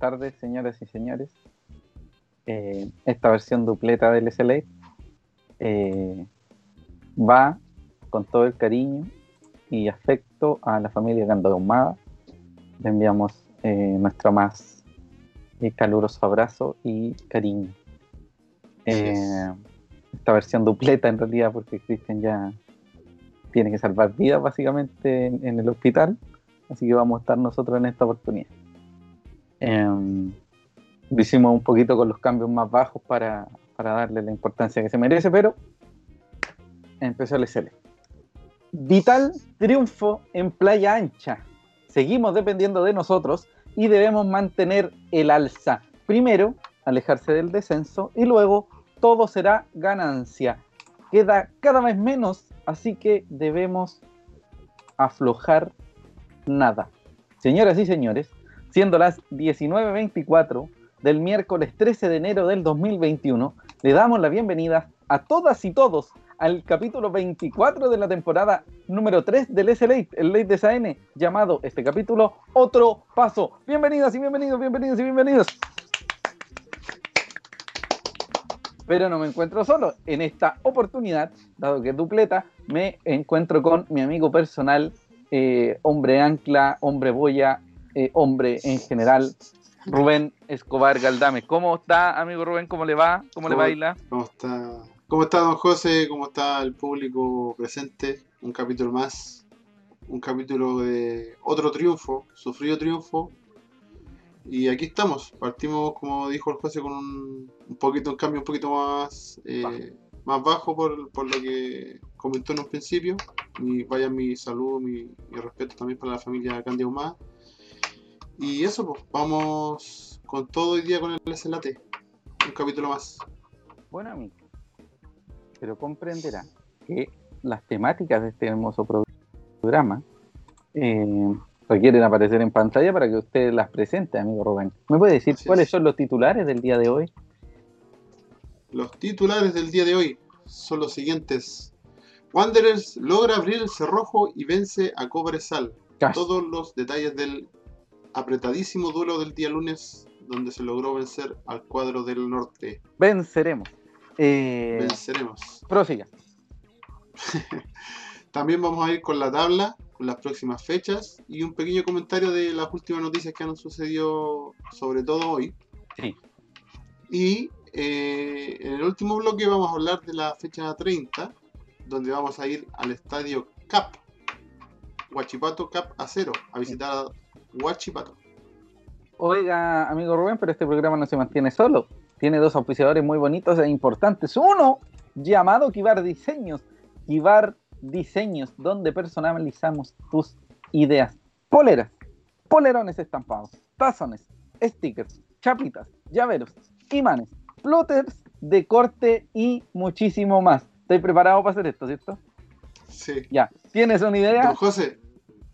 tardes, señoras y señores. Eh, esta versión dupleta del SLA eh, va con todo el cariño y afecto a la familia Humada. Le enviamos eh, nuestro más caluroso abrazo y cariño. esta versión dupleta en realidad porque Cristian ya tiene que salvar vidas básicamente en, el hospital, así que vamos a estar nosotros en esta oportunidad. Em, lo hicimos un poquito con los cambios más bajos para, darle la importancia que se merece, pero empezó el SL. Vital triunfo en Playa Ancha. Seguimos dependiendo de nosotros y debemos mantener el alza. Primero, alejarse del descenso y luego todo será ganancia. Queda cada vez menos, así que debemos aflojar nada. Señoras y señores, siendo las 19.24 del miércoles 13 de enero del 2021, le damos la bienvenida a todas y todos al capítulo 24 de la temporada número 3 del S-Late, el Late de SAN, llamado este capítulo Otro Paso. Bienvenidas y bienvenidos, bienvenidos y bienvenidos. Pero no me encuentro solo. En esta oportunidad, dado que es dupleta, me encuentro con mi amigo personal, eh, hombre ancla, hombre boya, eh, hombre en general, Rubén Escobar Galdame. ¿Cómo está, amigo Rubén? ¿Cómo le va? ¿Cómo, le baila? ¿Cómo está? ¿Cómo está, don José? ¿Cómo está el público presente? Un capítulo más. Un capítulo de otro triunfo, sufrido triunfo. Y aquí estamos. Partimos, como dijo el José, con un, poquito, un cambio un poquito más, eh, más bajo por, lo que comentó en un principio. Y vaya mi saludo, mi, mi respeto también para la familia Candia Humada y eso, pues, vamos con todo hoy día con el SLAT. Un capítulo más. Bueno, amigo. Pero comprenderá que las temáticas de este hermoso programa eh, requieren aparecer en pantalla para que usted las presente, amigo Rubén. ¿Me puede decir cuáles son los titulares del día de hoy? Los titulares del día de hoy son los siguientes. Wanderers logra abrir el cerrojo y vence a Cobresal. Todos los detalles del apretadísimo duelo del día lunes donde se logró vencer al cuadro del norte. Venceremos. Eh, Venceremos. Prosiga. También vamos a ir con la tabla, con las próximas fechas y un pequeño comentario de las últimas noticias que han sucedido, sobre todo hoy. Sí. Y eh, en el último bloque vamos a hablar de la fecha 30, donde vamos a ir al estadio CAP, Huachipato CAP a cero, a visitar a Guachipato. Oiga, amigo Rubén, pero este programa no se mantiene solo. Tiene dos auspiciadores muy bonitos e importantes. Uno, llamado Kibar Diseños. Kibar Diseños, donde personalizamos tus ideas. Poleras, polerones estampados, tazones, stickers, chapitas, llaveros, imanes, plotters de corte y muchísimo más. Estoy preparado para hacer esto, ¿cierto? Sí. Ya. ¿Tienes una idea? José,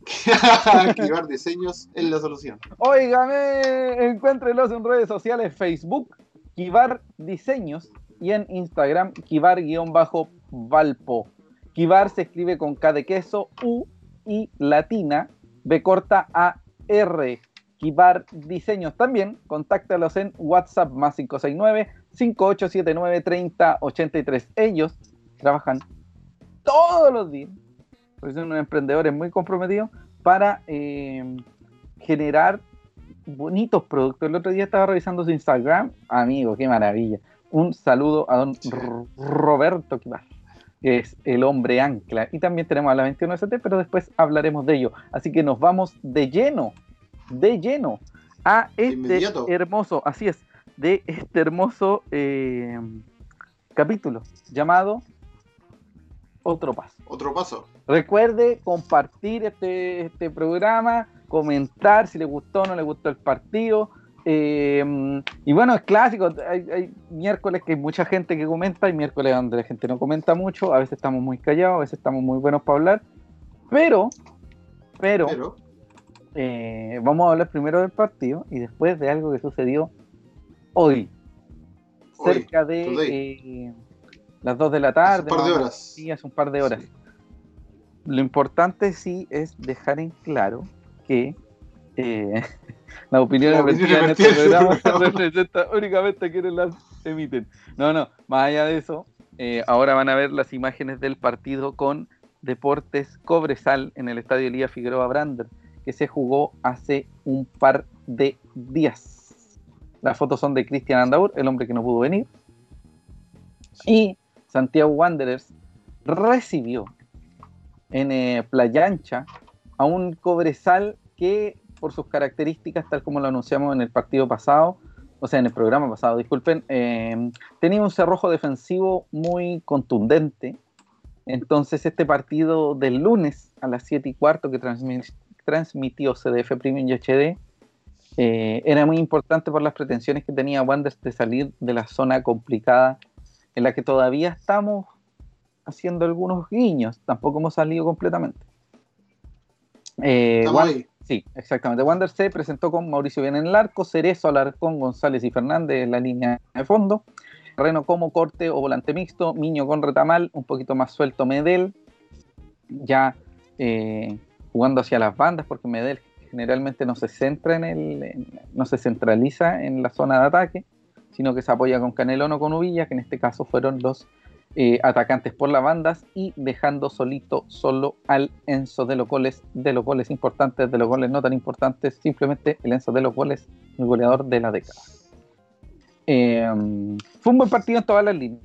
Kibar Diseños es la solución. Óigame, encuéntrelos en redes sociales, Facebook, Kibar Diseños y en Instagram, Kibar-Valpo. Kibar se escribe con K de queso, U y latina, B corta A R. Kibar Diseños también, contáctalos en WhatsApp más 569 5879 3083. Ellos trabajan todos los días porque son unos emprendedores muy comprometidos para eh, generar bonitos productos. El otro día estaba revisando su Instagram, amigo, qué maravilla. Un saludo a don Roberto Kibar, que es el hombre ancla. Y también tenemos a la 21ST, pero después hablaremos de ello. Así que nos vamos de lleno, de lleno, a este hermoso, así es, de este hermoso eh, capítulo llamado Otro Paso. Otro Paso. Recuerde compartir este, este programa, comentar si le gustó o no le gustó el partido. Eh, y bueno, es clásico. Hay, miércoles que hay mucha gente que comenta, y miércoles donde la gente no comenta mucho. A veces estamos muy callados, a veces estamos muy buenos para hablar. Pero, pero, eh, vamos a hablar primero del partido y después de algo que sucedió hoy, cerca de eh, las 2 de la tarde. un par de horas. Sí, hace un par de horas lo importante sí es dejar en claro que Eh, la opinión La opinión en este este programa programa. representa únicamente a quienes las emiten. No, no, más allá de eso, eh, ahora van a ver las imágenes del partido con Deportes Cobresal en el Estadio Elías Figueroa Brander, que se jugó hace un par de días. Las fotos son de Cristian Andaur, el hombre que no pudo venir. Y Santiago Wanderers recibió en eh, Playa Ancha a un Cobresal que por sus características, tal como lo anunciamos en el partido pasado, o sea, en el programa pasado, disculpen, eh, tenía un cerrojo defensivo muy contundente. Entonces este partido del lunes a las 7 y cuarto que transmi- transmitió CDF Premium y HD eh, era muy importante por las pretensiones que tenía Wanderers de salir de la zona complicada en la que todavía estamos haciendo algunos guiños, tampoco hemos salido completamente. Eh, Estamos Wan- ahí. Sí, exactamente. Wander se presentó con Mauricio Bien en el arco, Cerezo, Alarcón, González y Fernández en la línea de fondo. Reno como corte o volante mixto, Miño con retamal, un poquito más suelto Medel, ya eh, jugando hacia las bandas, porque Medel generalmente no se centra en el, en- no se centraliza en la zona de ataque, sino que se apoya con Canelón o con Uvilla, que en este caso fueron los eh, atacantes por las bandas y dejando solito solo al Enzo de los goles, de los goles importantes, de los goles no tan importantes, simplemente el Enzo de los goles, el goleador de la década. Eh, fue un buen partido en todas las líneas.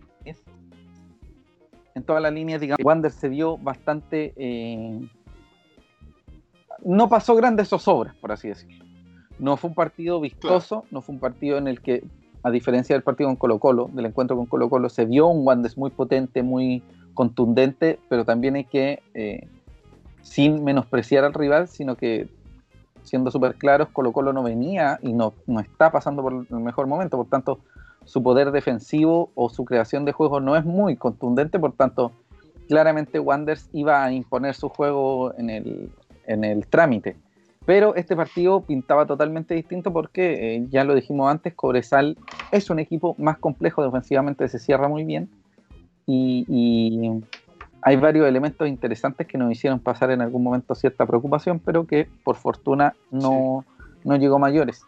En todas las líneas, digamos, Wander se vio bastante. eh, no pasó grandes zozobras, por así decirlo. No fue un partido vistoso, no fue un partido en el que a diferencia del partido con Colo Colo, del encuentro con Colo Colo, se vio un Wanderers muy potente, muy contundente, pero también hay que, eh, sin menospreciar al rival, sino que siendo súper claros, Colo Colo no venía y no, no está pasando por el mejor momento, por tanto, su poder defensivo o su creación de juego no es muy contundente, por tanto, claramente Wanderers iba a imponer su juego en el, en el trámite. Pero este partido pintaba totalmente distinto porque, eh, ya lo dijimos antes, Cobresal es un equipo más complejo, defensivamente se cierra muy bien. Y, y hay varios elementos interesantes que nos hicieron pasar en algún momento cierta preocupación, pero que por fortuna no, no llegó a mayores.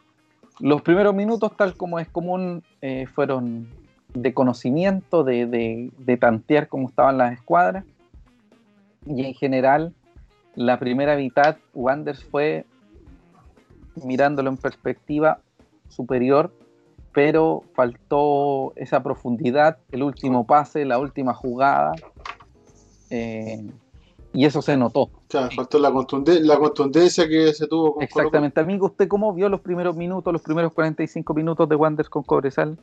Los primeros minutos, tal como es común, eh, fueron de conocimiento, de, de, de tantear cómo estaban las escuadras. Y en general la primera mitad, Wanders fue, mirándolo en perspectiva, superior, pero faltó esa profundidad, el último pase, la última jugada, eh, y eso se notó. Claro, faltó la, contunden- la contundencia que se tuvo con. Exactamente. Amigo, ¿usted cómo vio los primeros minutos, los primeros 45 minutos de Wanders con Cobresal?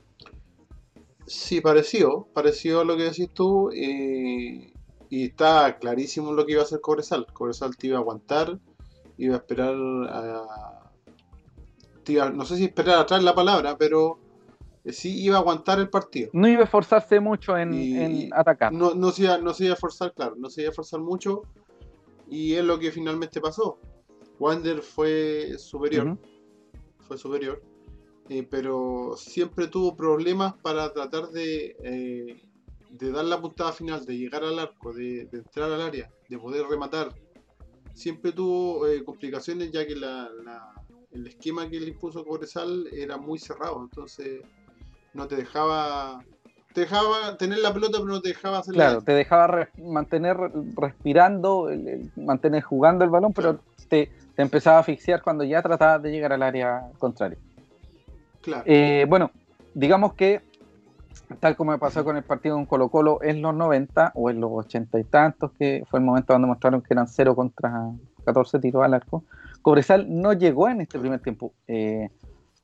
Sí, pareció, pareció a lo que decís tú. eh, y está clarísimo lo que iba a hacer Cobresal. Cobresal te iba a aguantar, iba a esperar a. te iba- no sé si esperar atrás la palabra, pero eh, sí iba a aguantar el partido. No iba a esforzarse mucho en, Y- en atacar. No, no, se iba, no se iba a forzar, claro, no se iba a forzar mucho. Y es lo que finalmente pasó. Wander fue superior. Fue superior, eh, pero siempre tuvo problemas para tratar de, eh, de dar la puntada final, de llegar al arco, de, de entrar al área, de poder rematar. Siempre tuvo eh, complicaciones ya que la, la- el esquema que le impuso Cobresal era muy cerrado, entonces no te dejaba... Te dejaba tener la pelota, pero no te dejaba hacer Claro, te dejaba re- mantener respirando, el- el- mantener jugando el balón, pero te, te empezaba a asfixiar cuando ya tratabas de llegar al área contraria. Claro, Eh, bueno, digamos que, tal como me pasó con el partido con Colo Colo en los 90 o en los 80 y tantos, que fue el momento donde mostraron que eran 0 contra 14 tiros al arco, Cobresal no llegó en este primer tiempo. Eh,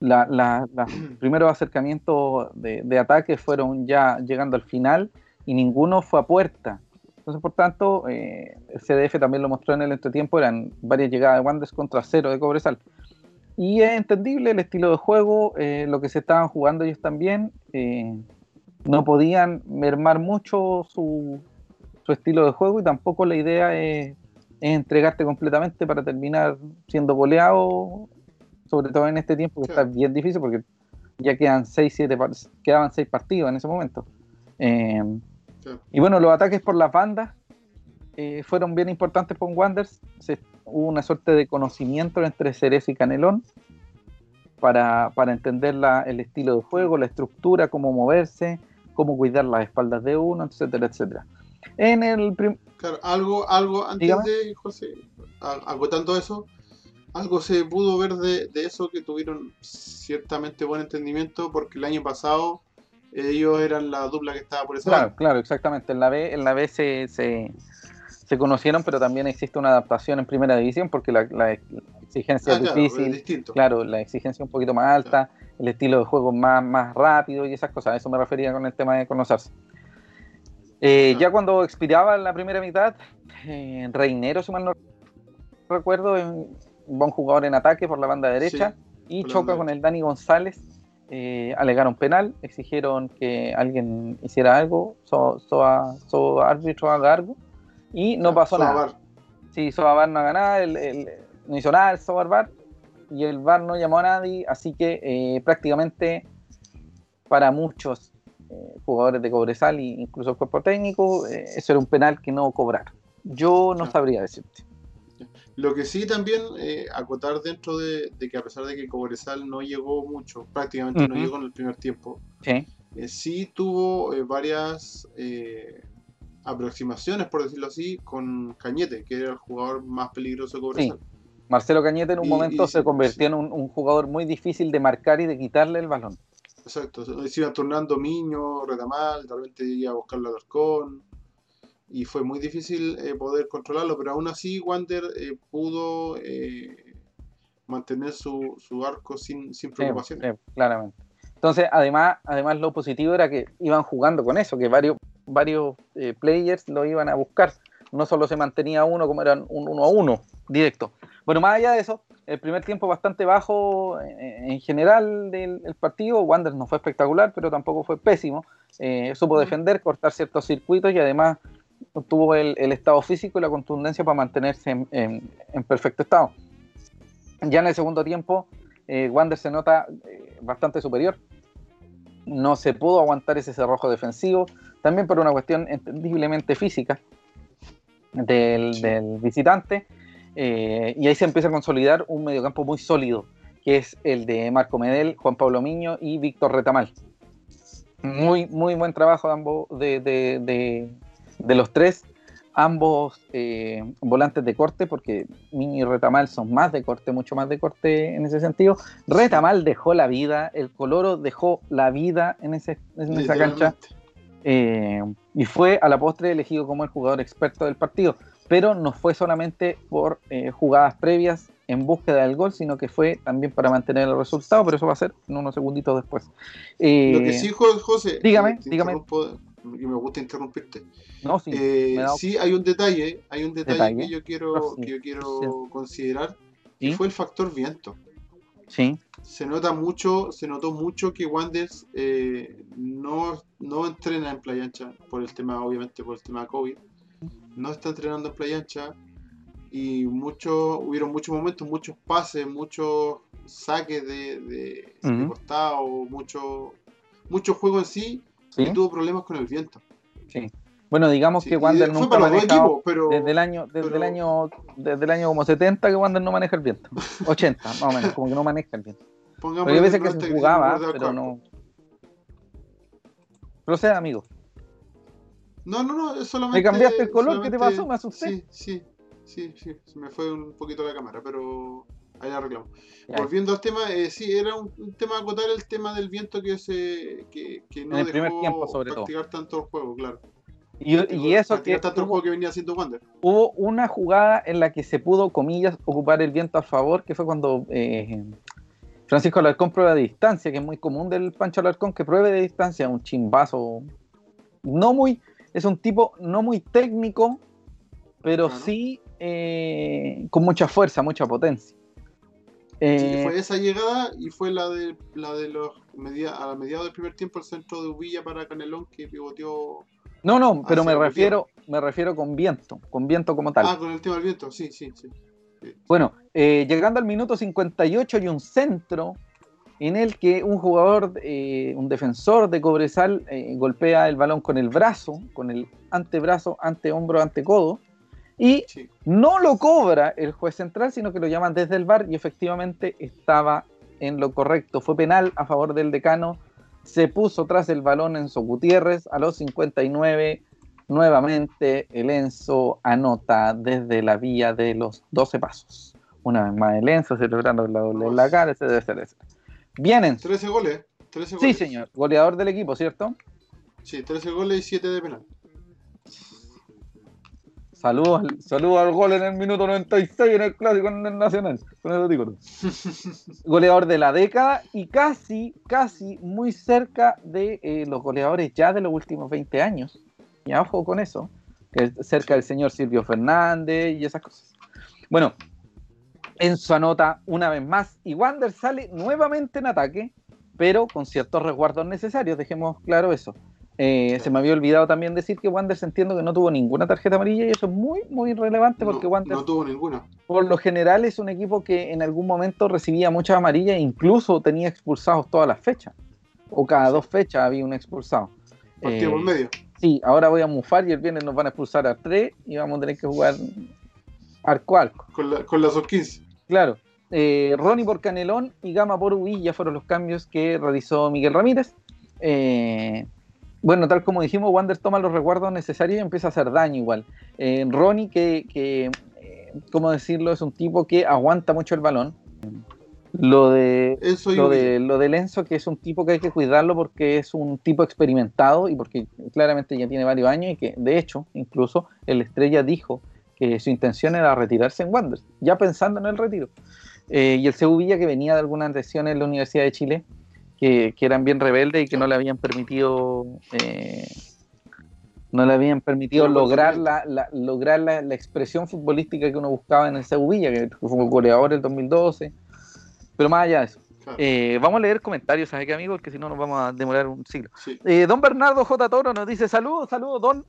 la- la- la- los primeros acercamientos de, de ataque fueron ya llegando al final y ninguno fue a puerta. Entonces, por tanto, eh, el CDF también lo mostró en el entretiempo, eran varias llegadas de Wanderers contra cero de Cobresal. Y es entendible el estilo de juego, eh, lo que se estaban jugando ellos también. eh, no podían mermar mucho su, su estilo de juego y tampoco la idea es, es entregarte completamente para terminar siendo goleado, sobre todo en este tiempo que está bien difícil porque ya quedan seis, siete, quedaban seis partidos en ese momento. Eh, y bueno, los ataques por las bandas eh, fueron bien importantes con Wanderers. Se hubo una suerte de conocimiento entre Cerezo y Canelón para, para entender la, el estilo de juego, la estructura, cómo moverse, cómo cuidar las espaldas de uno, etcétera, etcétera. En el claro, algo, algo antes de José, agotando eso, algo se pudo ver de, de, eso que tuvieron ciertamente buen entendimiento porque el año pasado ellos eran la dupla que estaba por ese Claro, claro, exactamente. En la B, en la B se, se, se, conocieron, pero también existe una adaptación en primera división porque la, la exigencia ah, es difícil. Claro, la exigencia un poquito más alta, el estilo de juego más, más rápido y esas cosas. A eso me refería con el tema de conocerse. Eh, ya cuando expiraba la primera mitad, eh, Reinero, si mal no recuerdo, un buen jugador en ataque por la banda derecha y choca con el Dani González eh, alegaron penal, exigieron que alguien hiciera algo, so, so, árbitro haga algo, y no pasó nada. Sí, Soabar no haga nada, el, no hizo nada el Soabar y el VAR no llamó a nadie, así que eh, prácticamente para muchos eh, jugadores de Cobresal e incluso el cuerpo técnico, eso era un penal que no cobraron. Yo no sabría decirte. Lo que sí también eh, acotar dentro de, que a pesar de que Cobresal no llegó mucho, prácticamente no llegó en el primer tiempo, sí, eh, sí tuvo eh, varias aproximaciones, por decirlo así, con Cañete, que era el jugador más peligroso de Cobresal. Marcelo Cañete en un momento se convirtió en un, jugador muy difícil de marcar y de quitarle el balón. Exacto, se iba turnando Miño, Retamal, de repente iba a buscar la Alarcón y fue muy difícil eh, poder controlarlo, pero aún así Wander eh, pudo eh, mantener su, su, arco sin, sin preocupaciones. claramente. Entonces, además, además lo positivo era que iban jugando con eso, que varios, varios players lo iban a buscar. No solo se mantenía uno como eran un uno a uno directo. Bueno, más allá de eso, el primer tiempo bastante bajo en, general del partido. Wander no fue espectacular, pero tampoco fue pésimo. supo defender, cortar ciertos circuitos y además tuvo el, estado físico y la contundencia para mantenerse en, perfecto estado. Ya en el segundo tiempo, eh, Wander se nota eh, bastante superior. No se pudo aguantar ese cerrojo defensivo, también por una cuestión entendiblemente física del, visitante. Eh, y ahí se empieza a consolidar un mediocampo muy sólido, que es el de Marco Medel, Juan Pablo Miño y Víctor Retamal. Muy, muy buen trabajo de ambos de, de los tres, ambos eh, volantes de corte, porque Mini y Retamal son más de corte, mucho más de corte en ese sentido. Retamal dejó la vida, el Coloro dejó la vida en, ese, en esa cancha. Eh, y fue a la postre elegido como el jugador experto del partido. Pero no fue solamente por eh, jugadas previas en búsqueda del gol, sino que fue también para mantener el resultado, pero eso va a ser en unos segunditos después. Lo que sí, José, dígame, dígame y me gusta interrumpirte. No, sí, eh, sí, hay un detalle, hay un detalle, que yo quiero, que yo quiero considerar, y fue el factor viento. Sí. Se nota mucho, se notó mucho que Wanders eh, no, no entrena en playa ancha, por el tema, obviamente por el tema COVID. No está entrenando en playa ancha y mucho, hubieron muchos momentos, muchos pases, muchos saques de, de, costado, mucho, mucho juego en sí y tuvo problemas con el viento. Sí. Bueno, digamos que Wander nunca manejado pero, desde el año desde el año desde el año como 70 que Wander no maneja el viento. 80, más o menos, como que no maneja el viento. Pongamos pero hay veces que se jugaba, pero no. Proceda, amigo. No, no, no, es solamente. ¿Me cambiaste el color? ¿Qué te pasó? Me asusté. Sí, sí, sí, sí. Se me fue un poquito la cámara, pero ahí arreglamos. Volviendo al tema, eh, sí, era un, tema acotar el tema del viento que se que, que no en el primer tiempo, sobre practicar tanto el juego, claro. Y, y eso que juego que venía haciendo Wander. Hubo una jugada en la que se pudo, comillas, ocupar el viento a favor, que fue cuando eh, Francisco Alarcón prueba de distancia, que es muy común del Pancho Alarcón, que pruebe de distancia un chimbazo. No muy, es un tipo no muy técnico, pero sí eh, con mucha fuerza, mucha potencia. Eh, fue esa llegada y fue la de la de los a mediados del primer tiempo el centro de Ubilla para Canelón que pivoteó. No, no, pero me refiero, me refiero con viento, con viento como tal. Ah, con el tema del viento, sí, sí, sí. Bueno, eh, llegando al minuto 58 y un centro en el que un jugador, eh, un defensor de Cobresal golpea el balón con el brazo, con el antebrazo, antehombro, antecodo, Y Sí. no lo cobra el juez central, sino que lo llaman desde el bar y efectivamente estaba en lo correcto. Fue penal a favor del decano. Se puso tras el balón Enzo Gutiérrez a los 59. Nuevamente el Enzo anota desde la vía de los 12 pasos. Una vez más el Enzo celebrando la doble en la cara, etcétera, etcétera, etcétera. Bien Enzo. 13 goles. 13 Sí, señor. Goleador del equipo, ¿cierto? Sí, 13 goles y 7 de penal. Saludos, al- saludos al gol en el minuto 96 en el clásico en el Nacional. Con eso digo. Goleador de la década y casi, casi muy cerca de eh, los goleadores ya de los últimos 20 años. Y ojo con eso, es cerca del señor Silvio Fernández y esas cosas. Bueno, Enzo anota una vez más y Wander sale nuevamente en ataque, pero con ciertos resguardos necesarios, dejemos claro eso. Eh, Se me había olvidado también decir que Wander entiendo que no tuvo ninguna tarjeta amarilla y eso es muy, muy relevante porque no, Wander no tuvo ninguna. por lo general es un equipo que en algún momento recibía muchas amarillas e incluso tenía expulsados todas las fechas. O cada dos fechas había un expulsado. Partido Eh, por medio. Sí, ahora voy a mufar y el viernes nos van a expulsar a tres y vamos a tener que jugar arco arco. Con la, con la sub 15. Claro. Eh, Ronnie por Canelón y Gama por Uvilla fueron los cambios que realizó Miguel Ramírez. Eh, bueno, tal como dijimos, Wander toma los recuerdos necesarios y empieza a hacer daño igual. Eh, Ronnie, que, que eh, ¿cómo decirlo? Es un tipo que aguanta mucho el balón. Lo de, Eso lo, de, lo de Lenzo, que es un tipo que hay que cuidarlo porque es un tipo experimentado y porque claramente ya tiene varios años y que, de hecho, incluso el Estrella dijo que su intención era retirarse en Wanderers, ya pensando en el retiro. Eh, y el CU Villa, que venía de algunas lesiones en la Universidad de Chile, que, que eran bien rebeldes y que no le habían permitido... eh, no le habían permitido lograr, la, la- lograr la, la expresión futbolística que uno buscaba en el CU Villa, que fue goleador en el 2012. Pero más allá de eso. Eh, vamos a leer comentarios, ¿sabes qué, amigo? Porque si no nos vamos a demorar un siglo. sí. Eh, don Bernardo J. Toro nos dice: Saludos, saludos, don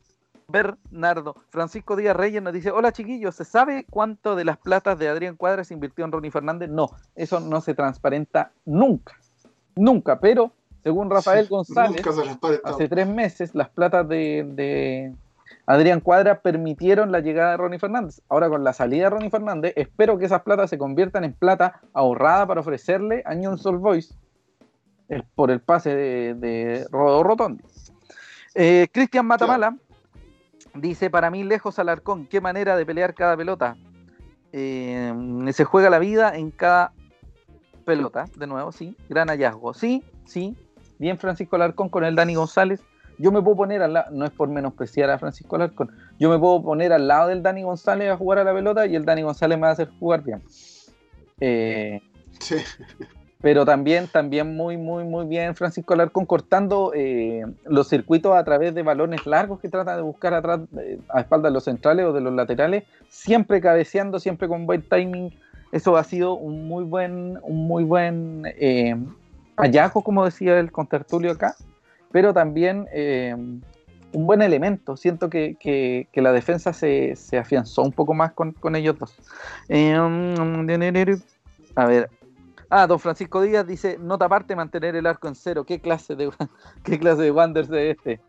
Bernardo. Francisco Díaz Reyes nos dice: Hola, chiquillos, ¿se sabe cuánto de las platas de Adrián Cuadra se invirtió en Ronnie Fernández? No, eso no se transparenta nunca. Nunca, pero según Rafael Sí, González, hace tres meses, las platas de, de Adrián Cuadra permitieron la llegada de Ronnie Fernández. Ahora, con la salida de Ronnie Fernández, espero que esas platas se conviertan en plata ahorrada para ofrecerle a Old Boys el- por el pase de, de Rodo Rotondi. Eh, Cristian Matamala dice: Para mí, lejos Alarcón, qué manera de pelear cada pelota. Eh, se juega la vida en cada pelota, de nuevo, sí, gran hallazgo. Sí, sí, bien Francisco Alarcón con el Dani González. Yo me puedo poner al lado, no es por menospreciar a Francisco Alarcón, yo me puedo poner al lado del Dani González a jugar a la pelota y el Dani González me va a hacer jugar bien. Eh, Sí. Pero también, también muy, muy, muy bien Francisco Alarcón cortando eh, los circuitos a través de balones largos que trata de buscar atrás, eh, a espaldas de los centrales o de los laterales, siempre cabeceando, siempre con buen timing. Eso ha sido un muy buen, un muy buen eh, hallazgo, como decía el contertulio acá, pero también eh, un buen elemento. Siento que, que- la defensa se, se afianzó un poco más con, con ellos dos. Eh, a ver, Ah, don Francisco Díaz dice, nota aparte mantener el arco en cero. ¿Qué clase de qué clase de Wanderers es este?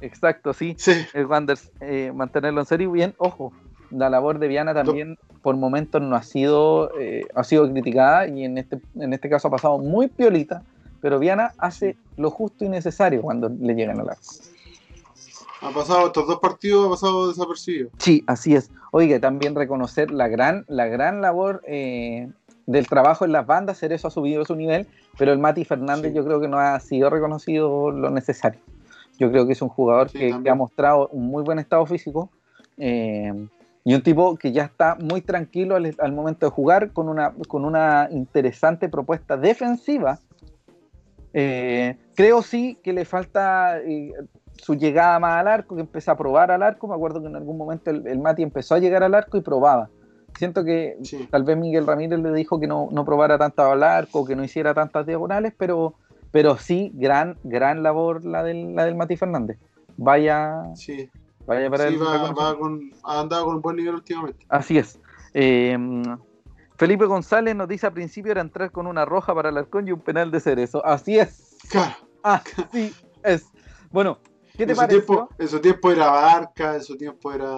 Exacto, sí. Sí. El Wanderers eh, mantenerlo en cero y bien, ojo, la labor de Viana también por momentos no ha sido eh, ha sido criticada y en este en este caso ha pasado muy piolita, pero Viana hace lo justo y necesario cuando le llegan al arco. Ha pasado estos dos partidos, ha pasado desapercibido. Sí, así es. Oiga, también reconocer la gran, la gran labor eh, del trabajo en las bandas, Cerezo ha subido su nivel, pero el Mati Fernández Sí. yo creo que no ha sido reconocido lo necesario. Yo creo que es un jugador Sí, que, ha mostrado un muy buen estado físico eh, y un tipo que ya está muy tranquilo al, al momento de jugar con una, con una interesante propuesta defensiva. Eh, creo sí que le falta eh, su llegada más al arco, que empieza a probar al arco. Me acuerdo que en algún momento el, el Mati empezó a llegar al arco y probaba. Siento que Sí. tal vez Miguel Ramírez le dijo que no, no probara tanto al arco, que no hiciera tantas diagonales, pero, pero sí, gran, gran labor la del, la del Mati Fernández. Vaya, Sí, vaya para sí el va, va con, ha andado con un buen nivel últimamente. Así es. Eh, Felipe González nos dice a principio era entrar con una roja para el arcón y un penal de cerezo. Así es. Claro, Así es. Bueno, ¿qué te en su, pareció? tiempo, en su tiempo era Barca, en su tiempo era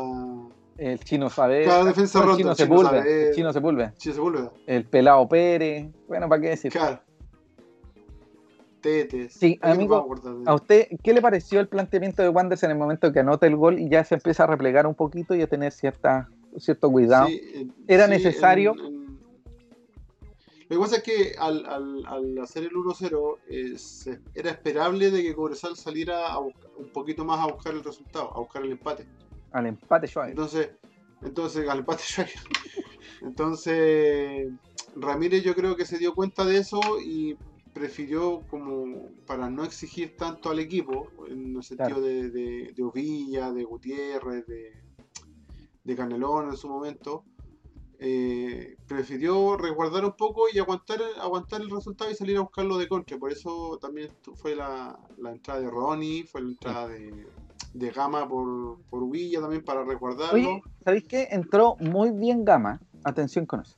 El chino sabe. Cada defensa el chino el chino Sepúlveda. Saavedra. El chino Sepúlveda. Se vuelve. El pelado Pérez. Bueno, ¿para qué decir? Claro. Tetes. Sí, amigo, a acordar de- ¿A usted qué le pareció el planteamiento de Wanderers en el momento que anota el gol y ya se empieza a replegar un poquito y a tener cierta, cierto cuidado? Sí, eh, ¿Era sí, necesario? en- en- Lo que pasa es que al, al- al hacer el 1-0 eh, se- era esperable de que Cobresal saliera a buscar- un poquito más a buscar el resultado, a buscar el empate. Al empate suave. Entonces, entonces al empate Schweiger. Entonces, Ramírez yo creo que se dio cuenta de eso y prefirió como para no exigir tanto al equipo, en el sentido Claro. de, de, de Ovilla, de Gutiérrez, de, de Canelón en su momento, eh, prefirió resguardar un poco y aguantar, aguantar el resultado y salir a buscarlo de contra. Por eso también fue la, la entrada de Ronnie, fue la entrada de, de Gama por, por Uvilla también para resguardarlo. Oye, ¿sabéis qué? Entró muy bien Gama. Atención con eso.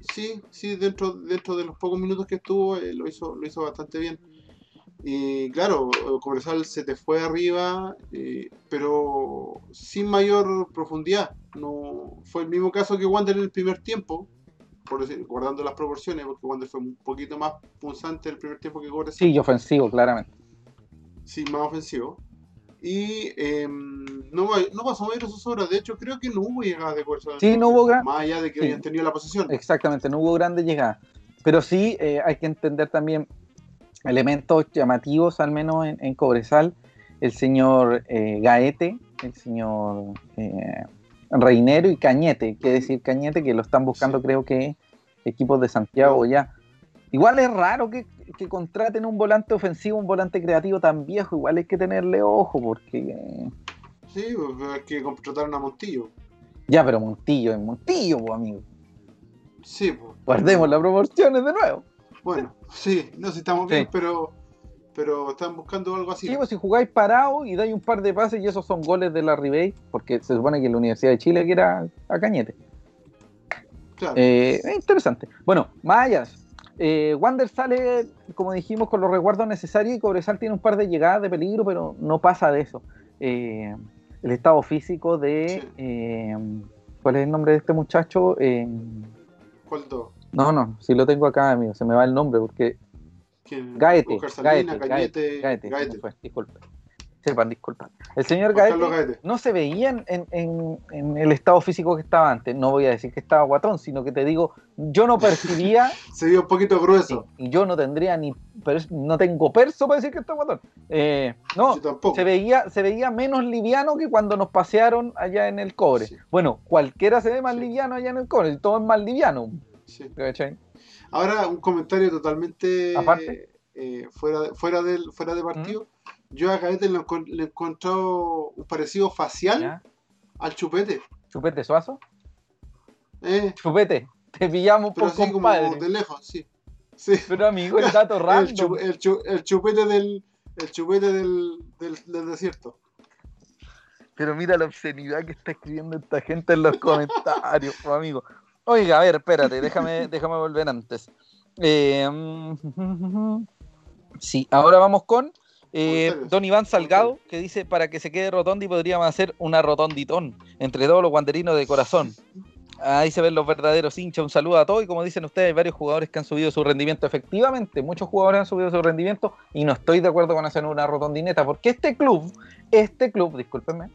Sí, sí, dentro, dentro de los pocos minutos que estuvo eh, lo hizo, lo hizo bastante bien. Y claro, Cobresal se te fue arriba, eh, pero sin mayor profundidad. No fue el mismo caso que Wander en el primer tiempo, por decir, guardando las proporciones, porque Wander fue un poquito más punzante el primer tiempo que Cobresal. Sí, y ofensivo, claramente. Sí, más ofensivo. Y em, no, no pasó mayor sus horas. De hecho, creo que no hubo llegada de Cobresal. Sí, no hubo gran- Más allá de que sí. hayan tenido la posesión. Exactamente, no hubo grandes llegadas. Pero sí eh, hay que entender también elementos llamativos, al menos en, en Cobresal. El señor eh, Gaete, el señor eh, Reinero y Cañete. Que decir Cañete, que lo están buscando, Sí. creo que equipos de Santiago No. ya. Igual es raro que, que contraten un volante ofensivo, un volante creativo tan viejo. Igual hay que tenerle ojo, porque. Sí, pues, hay que contrataron a Montillo. ya, pero Montillo es Montillo, pues, amigo. Sí, pues. Guardemos las proporciones de nuevo. Bueno, sí, no sé si estamos Sí. bien, pero, pero están buscando algo así. Sí, pues si jugáis parado y dais un par de pases y esos son goles de la Ribey, porque se supone que la Universidad de Chile que era a Cañete. claro. Eh, es interesante. Bueno, Mayas. Eh, Wander sale, como dijimos, con los resguardos necesarios y Cobresal tiene un par de llegadas de peligro, pero no pasa de eso. Eh, el estado físico de... Eh, ¿Cuál es el nombre de este muchacho? Eh, ¿Cuál dos? no, no, si lo tengo acá, amigo, se me va el nombre porque... ¿Quién? Gaete, Gaete, Gaete, Gaete. fue, disculpe. Disculpa. El señor Gaete, no se veía en, en- en- en el estado físico que estaba antes. No voy a decir que estaba guatón, sino que te digo, yo no percibía Se vio un poquito grueso. y yo no tendría ni, pero no tengo perso para decir que está guatón. Eh, no, tampoco. se veía, se veía menos liviano que cuando nos pasearon allá en el cobre. Sí. Bueno, cualquiera se ve más Sí. liviano allá en el cobre, todo es más liviano. Sí. Ahora, un comentario totalmente Aparte. eh, fuera, de- fuera, del, fuera de partido. Yo a Gaete le, he encontrado un parecido facial ¿Ya? al chupete. Chupete suazo, Eh, chupete, te pillamos por así como compadre. de lejos, sí. Sí. Pero amigo, el dato El, chu- el chu- el chupete del el chupete del, del, del desierto. Pero mira la obscenidad que está escribiendo esta gente en los comentarios, amigo. Oiga, a ver, espérate, déjame, déjame volver antes. Eh, mm, sí, ahora vamos con eh, don Iván Salgado, que dice, para que se quede rotondi podríamos hacer una rotonditón entre todos los guanderinos de corazón. Ahí se ven los verdaderos hinchas. Un saludo a todos. Y como dicen ustedes, hay varios jugadores que han subido su rendimiento. Efectivamente, muchos jugadores han subido su rendimiento. Y no estoy de acuerdo con hacer una rotondineta. Porque este club, este club, discúlpenme,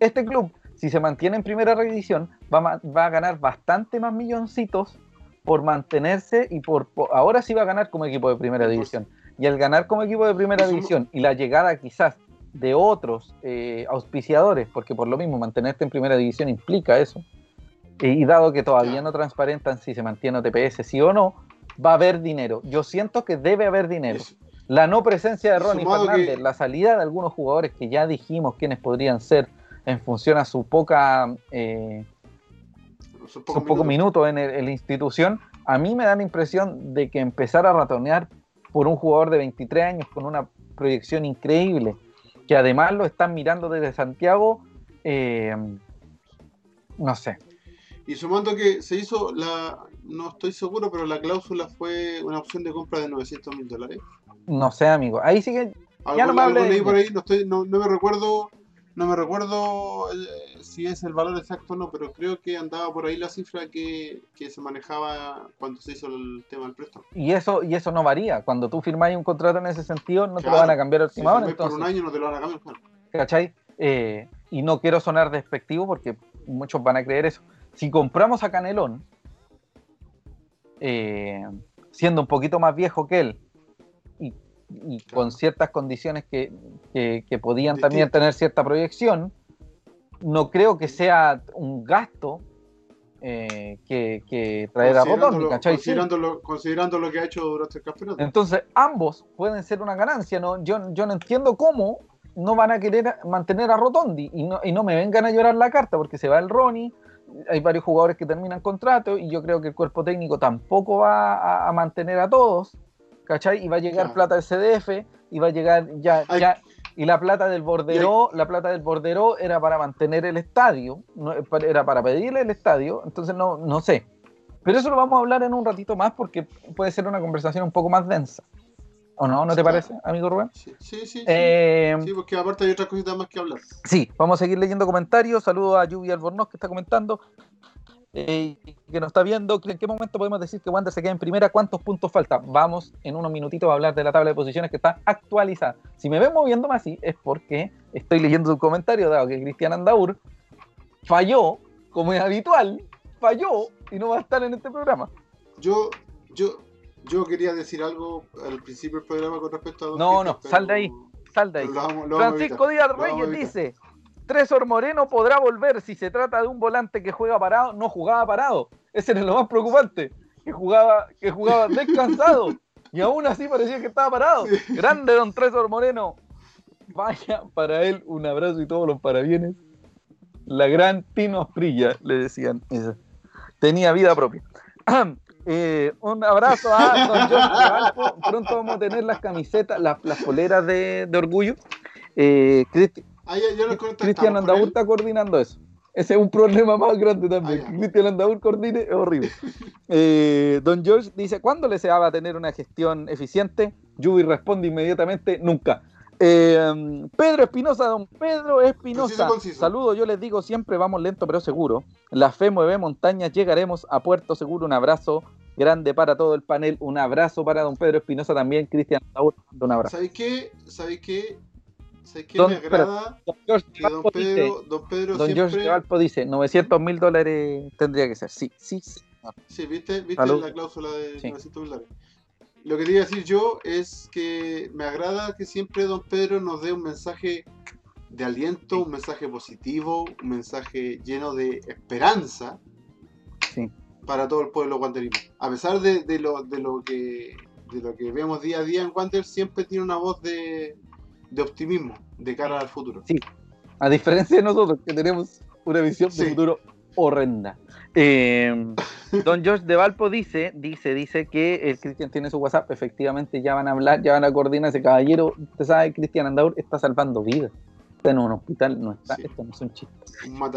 este club, si se mantiene en primera división, va, a ma- va a ganar bastante más milloncitos por mantenerse y por, por- ahora sí va a ganar como equipo de primera división. Y al ganar como equipo de primera división y la llegada quizás de otros eh, auspiciadores, porque por lo mismo mantenerte en primera división implica eso, eh, y dado que todavía no transparentan si se mantiene OTPS sí o no, va a haber dinero. Yo siento que debe haber dinero. Eso. La no presencia de Ronnie sumado Fernández, que- la salida de algunos jugadores que ya dijimos quiénes podrían ser en función a su poca eh, Son sus pocos pocos minutos. en, el- en la institución, a mí me da la impresión de que empezar a ratonear por un jugador de 23 años con una proyección increíble, que además lo están mirando desde Santiago, eh, no sé. Y sumando que se hizo la. No estoy seguro, pero la cláusula fue una opción de compra de 900 mil dólares. No sé, amigo. Ahí sí que Ya no me leí por ahí, no, estoy, no, no me recuerdo no me recuerdo eh, si es el valor exacto o no, pero creo que andaba por ahí la cifra que, que se manejaba cuando se hizo el tema del préstamo. Y eso, y eso no varía. Cuando tú firmáis un contrato en ese sentido, no te lo van a cambiar Si hora. firmáis por un año no te lo van a cambiar. claro. ¿cachai? Eh, y no quiero sonar despectivo porque muchos van a creer eso. Si compramos a Canelón, eh, siendo un poquito más viejo que él, y, con ciertas condiciones que, que- que podían también tener cierta proyección, no creo que sea un gasto eh, que, que traer a ¿cachai? Sí. considerándolo, considerando lo que ha hecho durante el campeonato. Entonces, ambos pueden ser una ganancia. ¿no? Yo, yo no entiendo cómo no van a querer mantener a Rotondi y no, y no me vengan a llorar la carta porque se va el Ronnie. Hay varios jugadores que terminan contrato y yo creo que el cuerpo técnico tampoco va a, a mantener a todos. ¿Cachai? Y va a llegar Claro. plata del CDF y va a llegar ya. Ya y la plata del Borderó, la plata del Borderó era para mantener el estadio, no, era para pedirle el estadio, entonces no, no sé. Pero eso lo vamos a hablar en un ratito más porque puede ser una conversación un poco más densa. ¿O no? ¿No te parece, amigo Rubén? Sí, sí, sí. sí. Eh, Sí, porque aparte hay otras cositas más que hablar. sí, vamos a seguir leyendo comentarios. Saludos a Lluvia Albornoz que está comentando. Eh, que nos está viendo. ¿En qué momento podemos decir que Wander se queda en primera? ¿Cuántos puntos falta? Vamos en unos minutitos a hablar de la tabla de posiciones que está actualizada. Si me ven moviéndome así es porque estoy leyendo un comentario dado que Cristian Andaur falló, como es habitual, falló y no va a estar en este programa. Yo, yo, yo quería decir algo al principio del programa con respecto a Don No, no, sal de ahí. Sal de ahí. Francisco. Díaz Reyes dice: Tresor Moreno podrá volver si se trata de un volante que juega parado, no jugaba parado. Ese era lo más preocupante, que jugaba, que jugaba descansado y aún así parecía que estaba parado. Grande don Tresor Moreno. Vaya para él un abrazo y todos los parabienes. La gran Tino Asprilla, le decían. Tenía vida propia. Eh, un abrazo a don Valpo. Pronto vamos a tener las camisetas, las, las poleras de, de orgullo. Eh, Cristi- Ah, Cristian Andaur está coordinando eso. Ese es un problema más grande también. Ah, Cristian Andaur coordine es horrible. Eh, don George dice: ¿Cuándo le se va a tener una gestión eficiente? Yubi responde inmediatamente: nunca. Eh, Pedro Espinosa, don Pedro Espinosa. Saludos, yo les digo siempre: vamos lento pero seguro. La fe mueve montañas, llegaremos a Puerto Seguro. Un abrazo grande para todo el panel. Un abrazo para don Pedro Espinosa también. Cristian Andaur, un abrazo. ¿Sabéis qué? ¿Sabéis qué? ¿Sabéis qué Don- me agrada? George Que Don Valpo dice, Pedro, don Pedro Don George siempre... Valpo dice, 900 mil dólares tendría que ser. Sí, sí, sí. Sí, ¿viste? ¿Viste la cláusula de Sí. 900 mil dólares? Lo que te iba a decir yo es que me agrada que siempre Don Pedro nos dé un mensaje de aliento, un mensaje positivo, un mensaje lleno de esperanza Sí. para todo el pueblo wanderino. A pesar de, de lo, de, lo que, de lo que vemos día a día en Wander, siempre tiene una voz de, de optimismo de cara al futuro. Sí. A diferencia de nosotros, que tenemos una visión de futuro horrenda. Eh, don George de Valpo dice, dice, dice que el Cristian tiene su WhatsApp. Efectivamente, ya van a hablar, ya van a coordinar ese caballero. Usted sabe, Cristian Andaur está salvando vidas. Está en un hospital, no está. Sí. Esto no es un chiste.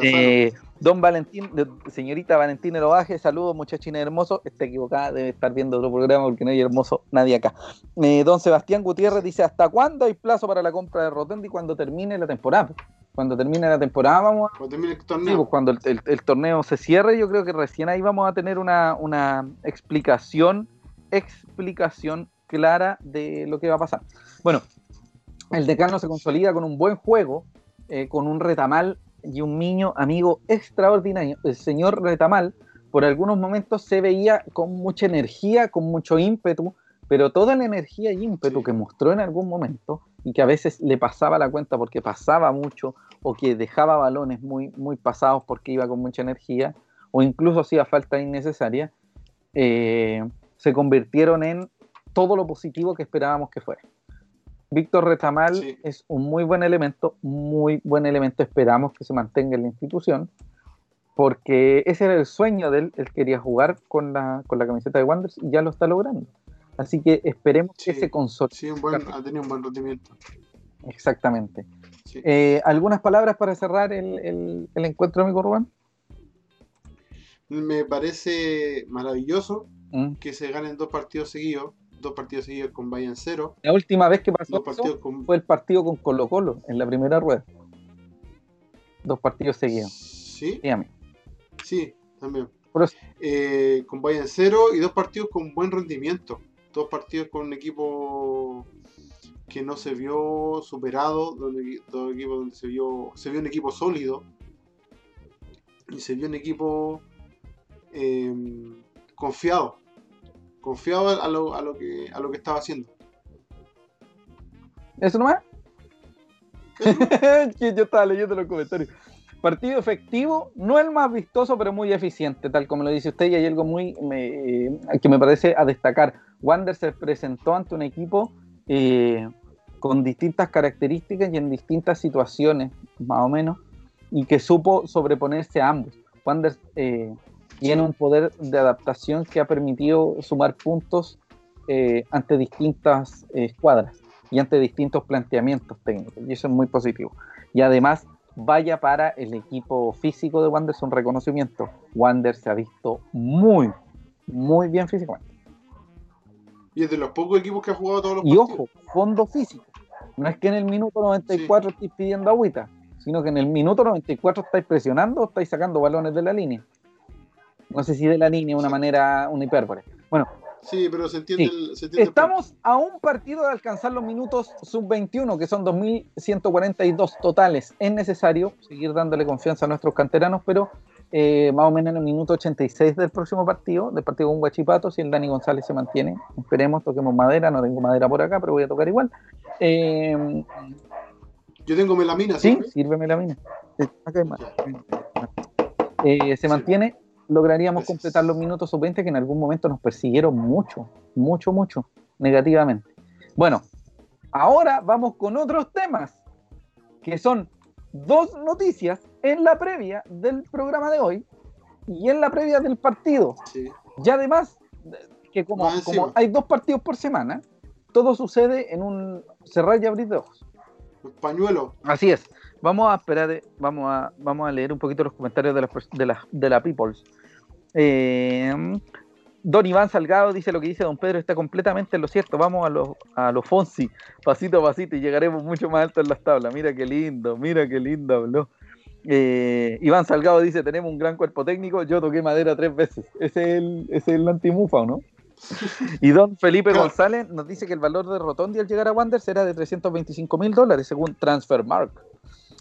Eh, don Valentín, señorita Valentín Eloaje, saludos muchachines hermosos. Está equivocada, debe estar viendo otro programa porque no hay hermoso nadie acá. Eh, don Sebastián Gutiérrez dice: ¿Hasta cuándo hay plazo para la compra de Rotendi cuando termine la temporada? Cuando termine la temporada, vamos a. Cuando termine el sí, torneo. pues, cuando el, el- el torneo se cierre, yo creo que recién ahí vamos a tener una, una explicación, explicación clara de lo que va a pasar. Bueno, el decano se consolida con un buen juego, eh, con un retamal y un niño amigo extraordinario. El señor Retamal, por algunos momentos se veía con mucha energía, con mucho ímpetu, pero toda la energía y ímpetu que mostró en algún momento y que a veces le pasaba la cuenta porque pasaba mucho o que dejaba balones muy, muy pasados porque iba con mucha energía o incluso hacía falta innecesaria, eh, se convirtieron en todo lo positivo que esperábamos que fuera. Víctor Retamal Sí. es un muy buen elemento, muy buen elemento, esperamos que se mantenga en la institución, porque ese era el sueño de él, él quería jugar con la, con la camiseta de Wanderers y ya lo está logrando. Así que esperemos que se consolide. Sí, un buen, ha tenido un buen rendimiento. Exactamente. Sí. Eh, ¿Algunas palabras para cerrar el, el- el encuentro, amigo Rubén? Me parece maravilloso Mm. que se ganen dos partidos seguidos, dos partidos seguidos con Bayern cero, La última vez que pasó eso con... fue el partido con Colo Colo en la primera rueda. dos partidos seguidos. Sí, mí. sí, también. Eh, con Bayern cero y dos partidos con buen rendimiento. Dos partidos con un equipo que no se vio superado, donde, dos equipos donde se vio, se vio un equipo sólido y se vio un equipo eh, confiado, confiado a lo, a lo que a lo que estaba haciendo. ¿Eso nomás? que yo estaba leyendo los comentarios. Partido efectivo, no el más vistoso, pero muy eficiente, tal como lo dice usted, y hay algo muy me- eh, que me parece a destacar. Wander se presentó ante un equipo eh, con distintas características y en distintas situaciones, más o menos, y que supo sobreponerse a ambos. Wander eh, tiene un poder de adaptación que ha permitido sumar puntos eh, ante distintas eh, escuadras y ante distintos planteamientos técnicos, y eso es muy positivo. Y además, vaya para el equipo físico de Wander, un reconocimiento. Wander se ha visto muy, muy bien físicamente. Y es de los pocos equipos que ha jugado todos los Y partidos. ojo, fondo físico. No es que en el minuto 94 estéis pidiendo agüita, sino que en el minuto 94 estáis presionando o estáis sacando balones de la línea. No sé si de la línea, una manera, una hipérbole. Bueno, Sí, pero se entiende, Sí. el, se entiende el Estamos a un partido de alcanzar los minutos sub-21, que son 2.142 totales. Es necesario seguir dándole confianza a nuestros canteranos, pero eh, más o menos en el minuto 86 del próximo partido, del partido con Guachipato, si el Dani González se mantiene, esperemos, toquemos madera, no tengo madera por acá, pero voy a tocar igual. Eh, punto. Yo tengo melamina, sí, ¿sí? sírveme la mina. Acá hay más. Eh, se mantiene, lograríamos Gracias. completar los minutos sub-20 que en algún momento nos persiguieron mucho, mucho, mucho, negativamente. Bueno, ahora vamos con otros temas, que son dos noticias en la previa del programa de hoy y en la previa del partido. Sí. Y además, que como, como hay dos partidos por semana, todo sucede en un cerrar y abrir de ojos. Pañuelo. Así es. Vamos a esperar, vamos a, vamos a leer un poquito los comentarios de la, de la, de la Peoples. Eh, don Iván Salgado dice lo que dice Don Pedro está completamente en lo cierto. Vamos a los a lo Fonsi, pasito a pasito, y llegaremos mucho más alto en las tablas. Mira qué lindo, mira qué lindo habló. Eh, Iván Salgado dice: Tenemos un gran cuerpo técnico. Yo toqué madera tres veces. Ese es el, ese es el antimufa, ¿o no? Y don Felipe Claro. González nos dice que el valor de Rotondi al llegar a Wander será de 325 mil dólares, según Transfermark,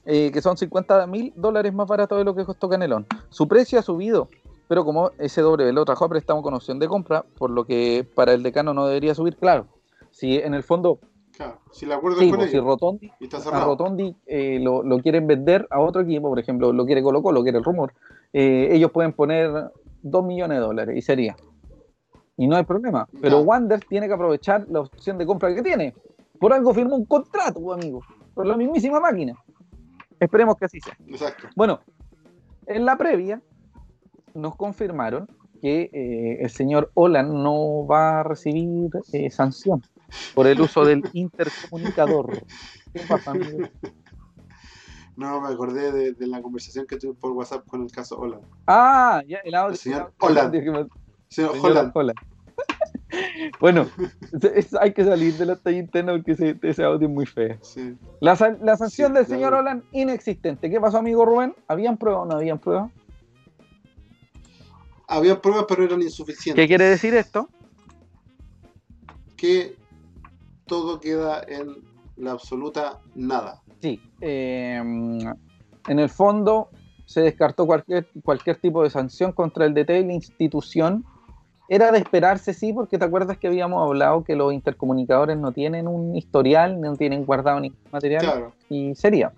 eh, que son 50 mil dólares más barato de lo que costó Canelón. Su precio ha subido, pero como ese doble lo trajo a préstamo con opción de compra, por lo que para el decano no debería subir, claro. Si en el fondo, Claro. Si le acuerdo sí, con pues, si. Rotondi Y a. Rotondi eh, lo, lo quieren vender a otro equipo, por ejemplo, lo quiere Colo Colo, lo quiere el rumor, eh, ellos pueden poner 2 millones de dólares y sería. Y no hay problema. Pero. Wander tiene que aprovechar la opción de compra que tiene. Por algo firmó un contrato, pues, amigo. Por la mismísima máquina. Esperemos que así sea. Exacto. Bueno, en la previa nos confirmaron que eh, el señor Olan no va a recibir eh, sanción por el uso del intercomunicador. ¿Qué pasa, amigo? No, me acordé de, de la conversación que tuve por WhatsApp con el caso Holland. Ah, ya, el audio. El señor Señor señor Holland. Bueno, es- hay que salir de la talla interna porque ese, ese audio es muy feo. Sí. La, san- la sanción Sí, del claro. señor Holland inexistente. ¿Qué pasó, amigo Rubén? ¿Habían pruebas o no habían pruebas? Había pruebas, pero eran insuficientes. ¿Qué quiere decir esto? Que todo queda en la absoluta nada. Sí. eh, en el fondo se descartó cualquier, cualquier tipo de sanción contra el DT y la institución. Era de esperarse, sí, porque te acuerdas que habíamos hablado que los intercomunicadores no tienen un historial, no tienen guardado ningún material. Claro. y sería.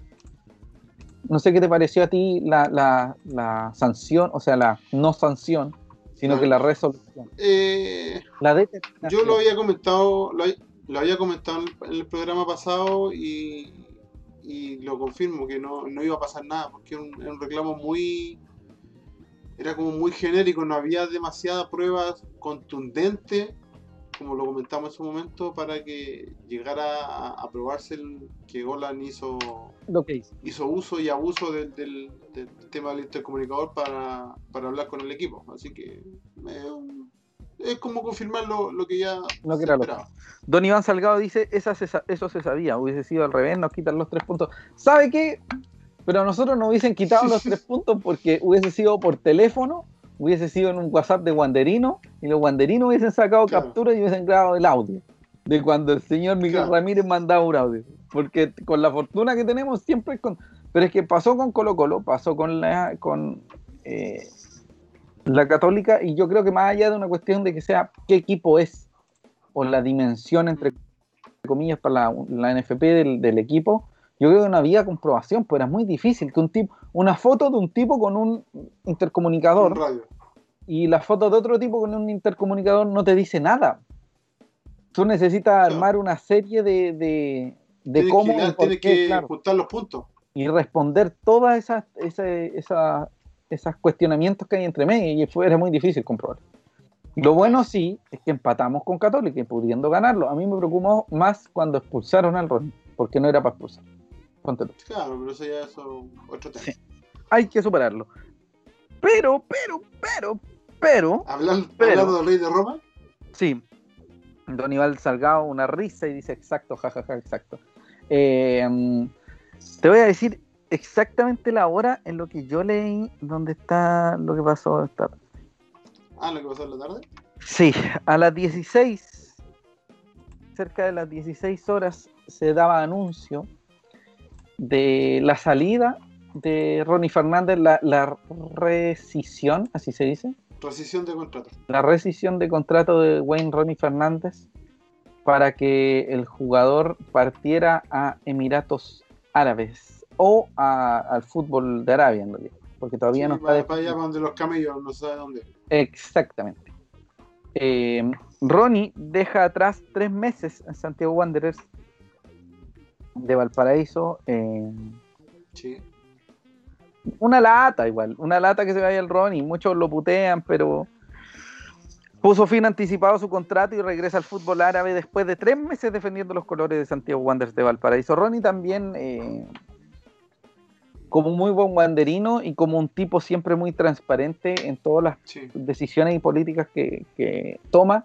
No sé qué te pareció a ti la, la- la sanción, o sea, la no sanción, sino Claro. que la resolución. Eh, La yo lo había comentado, lo, lo había comentado en el, en el programa pasado y, y lo confirmo que no, no iba a pasar nada, porque era un, era un reclamo muy. Era como muy genérico, no había demasiadas pruebas contundentes, como lo comentamos en su momento, para que llegara a, a probarse el, que Golan hizo hizo. uso y abuso del, del- del tema del intercomunicador para, para hablar con el equipo. Así que eh, es como confirmar lo, lo que ya Lo que se era lo esperaba. Don Iván Salgado dice, esa se eso se sabía, hubiese sido al revés, nos quitan los tres puntos. ¿Sabe qué? Pero a nosotros nos hubiesen quitado los tres puntos porque hubiese sido por teléfono, hubiese sido en un WhatsApp de Wanderino y los Wanderinos hubiesen sacado Claro. captura y hubiesen grabado el audio de cuando el señor Miguel Claro. Ramírez mandaba un audio. Porque con la fortuna que tenemos siempre es con... Pero es que pasó con Colo Colo, pasó con la, con, eh, la Católica y yo creo que más allá de una cuestión de que sea qué equipo es o la dimensión entre comillas para la, la NFP del, del equipo, yo creo que no había comprobación, pues era muy difícil que un tipo, una foto de un tipo con un intercomunicador Un y la foto de otro tipo con un intercomunicador no te dice nada. Tú necesitas Claro. armar una serie de, de, de Tienes cómo que, tienes qué, que claro, juntar los puntos. y responder todas esas, ese- esa- esos cuestionamientos que hay entre medio y fue, era muy difícil comprobar. Lo bueno sí es que empatamos con Católica y pudiendo ganarlo. A mí me preocupó más cuando expulsaron al Ronnie, porque no era para expulsar. Ponte tú. Claro, pero eso ya es otro tema. Sí. Hay que superarlo. Pero, pero, pero, pero, Hablan- Pero- hablando del rey de Roma, sí. Don Iván Salgado, una risa y dice exacto, jajaja, exacto. Eh, mm, te voy a decir exactamente la hora en lo que yo leí donde está lo que pasó esta tarde. ah, lo que pasó en la tarde. Sí, a las 16, cerca de las 16 horas, se daba anuncio de la salida de Ronnie Fernández, la, la rescisión, así se dice, Rescisión de contrato. la rescisión de contrato de Wayne Ronnie Fernández para que el jugador partiera a Emiratos Árabes o a- al fútbol de Arabia en realidad, porque todavía Sí, no está para, allá donde los camellos, no sabe dónde. Exactamente. Eh, Ronnie deja atrás tres meses en Santiago Wanderers de Valparaíso. eh, Sí. una lata igual, una lata que se vaya el Ronnie. Muchos lo putean, pero puso fin anticipado su contrato y regresa al fútbol árabe después de tres meses defendiendo los colores de Santiago Wanderers de Valparaíso. Ronnie también, eh, como muy buen wanderino y como un tipo siempre muy transparente en todas las Sí. decisiones y políticas que, que toma.